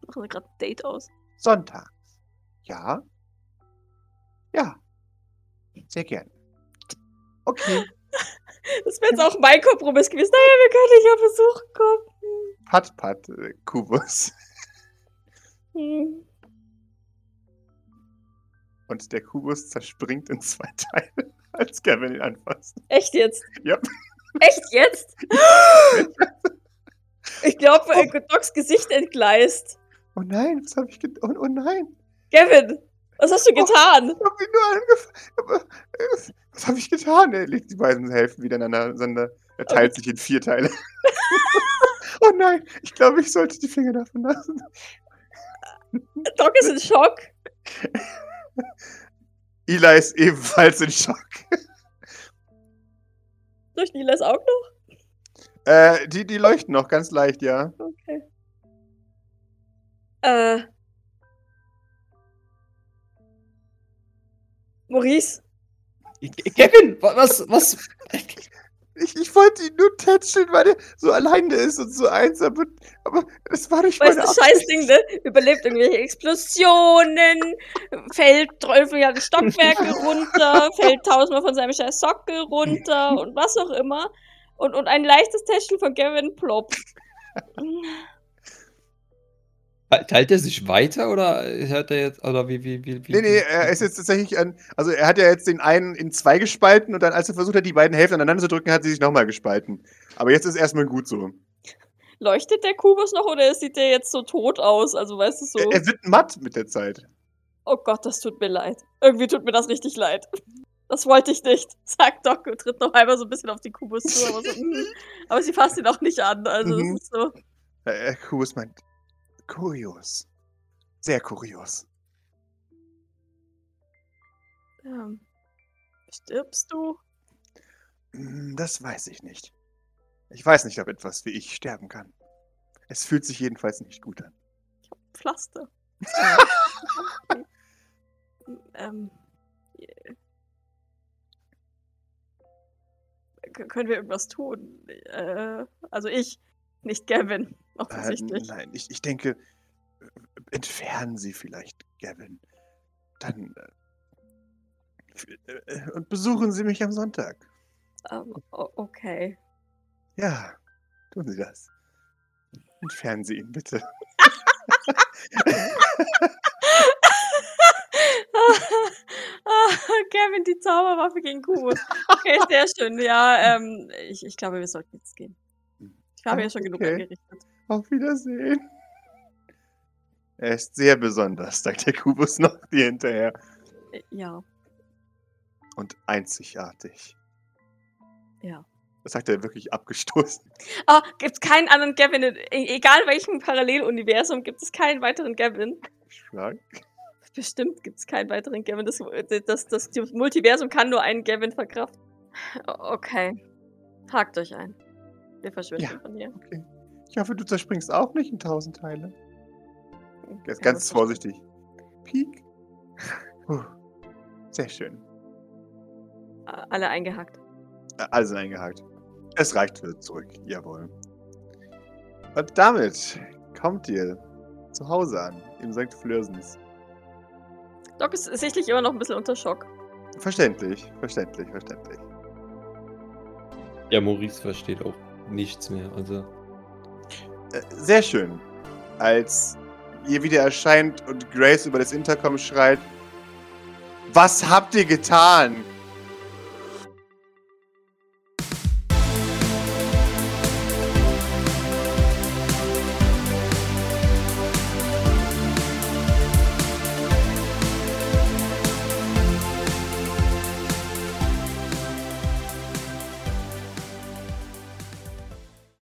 Machen wir gerade ein Date aus. Sonntags. Ja? Ja. Sehr gerne. Okay. Das wäre jetzt auch mein Kompromiss gewesen. Naja, wir können dich ja besuchen kommen. Pat, pat, äh, Kubus. Hm. Und der Kubus zerspringt in zwei Teile, als Gavin ihn anfasst. Echt jetzt? Ja. Echt jetzt? Ich glaube, äh, Docs Gesicht entgleist. Oh nein, was habe ich getan? Oh, oh nein. Gavin, was hast du getan? Ich habe ihn nur angefangen. Was habe ich getan? Er legt die beiden Hälften wieder ineinander. Er teilt sich in vier Teile. oh nein, ich glaube, ich sollte die Finger davon lassen. Doc ist in Schock. Eli ist ebenfalls in Schock. Durch Nilas Augen noch? Äh, die, die leuchten noch ganz leicht, ja. Okay. Äh. Maurice, Kevin, wa- was, was? Ich, ich wollte ihn nur tätscheln, weil er so alleine ist und so einsam. Und, aber das war nicht weißt meine du, Absicht. Scheißding, ne? Überlebt irgendwelche Explosionen, fällt 12 Jahre Stockwerke runter, fällt tausendmal von seinem scheiß Sockel runter und was auch immer. Und, und ein leichtes Tätscheln von Gavin plopp. Teilt er sich weiter oder hört er jetzt, oder wie, wie, wie, wie? Nee, nee, er ist jetzt tatsächlich an. Also, er hat ja jetzt den einen in zwei gespalten und dann, als er versucht hat, die beiden Hälften aneinander zu drücken, hat sie sich nochmal gespalten. Aber jetzt ist erstmal gut so. Leuchtet der Kubus noch oder sieht der jetzt so tot aus? Also, weißt du, so. Er, er wird matt mit der Zeit. Oh Gott, das tut mir leid. Irgendwie tut mir das richtig leid. Das wollte ich nicht. Sagt Doc und tritt noch einmal so ein bisschen auf die Kubus zu. Aber, so, mm. aber sie fasst ihn auch nicht an. Also, Mhm. es ist so. Äh, äh, Kubus meint, kurios. Sehr kurios. Ähm, stirbst du? Hm, Das weiß ich nicht. Ich weiß nicht, ob etwas wie ich sterben kann. Es fühlt sich jedenfalls nicht gut an. Pflaster. ähm. äh, Können wir irgendwas tun? Äh, also ich, nicht Gavin, Ähm, offensichtlich. nein, ich, ich denke, äh, entfernen Sie vielleicht Gavin. Dann. Äh, äh, und besuchen Sie mich am Sonntag. Ähm, o- okay. Ja, tun Sie das. Entfernen Sie ihn bitte. Kevin, die Zauberwaffe gegen Kubus. Okay, sehr schön. Ja, ähm, ich, ich glaube, wir sollten jetzt gehen. Ich habe ja schon genug Okay. angerichtet. Auf Wiedersehen. Er ist sehr besonders, sagt der Kubus noch dir hinterher. Äh, Ja, Und einzigartig. ja. Das sagt er wirklich abgestoßen. Oh, gibt es keinen anderen Gavin? in- e- Egal welchem Paralleluniversum, gibt es keinen weiteren Gavin? Schlag. Bestimmt gibt es keinen weiteren Gavin. Das, das, das, das Multiversum kann nur einen Gavin verkraften. Okay. Hakt euch ein. Wir verschwinden Ja. von hier. Okay. Ich hoffe, du zerspringst auch nicht in tausend Teile. Ist Ja, ganz vorsichtig. Piek. Puh. Sehr schön. Alle eingehakt. Äh, Alle sind eingehakt. Es reicht für zurück. Jawohl. Und damit kommt ihr zu Hause an, im St. Flörsens. Doc ist sichtlich immer noch ein bisschen unter Schock. Verständlich, verständlich, verständlich. Ja, Maurice versteht auch nichts mehr. Also, Äh, Sehr schön. Als ihr wieder erscheint und Grace über das Intercom schreit: Was habt ihr getan?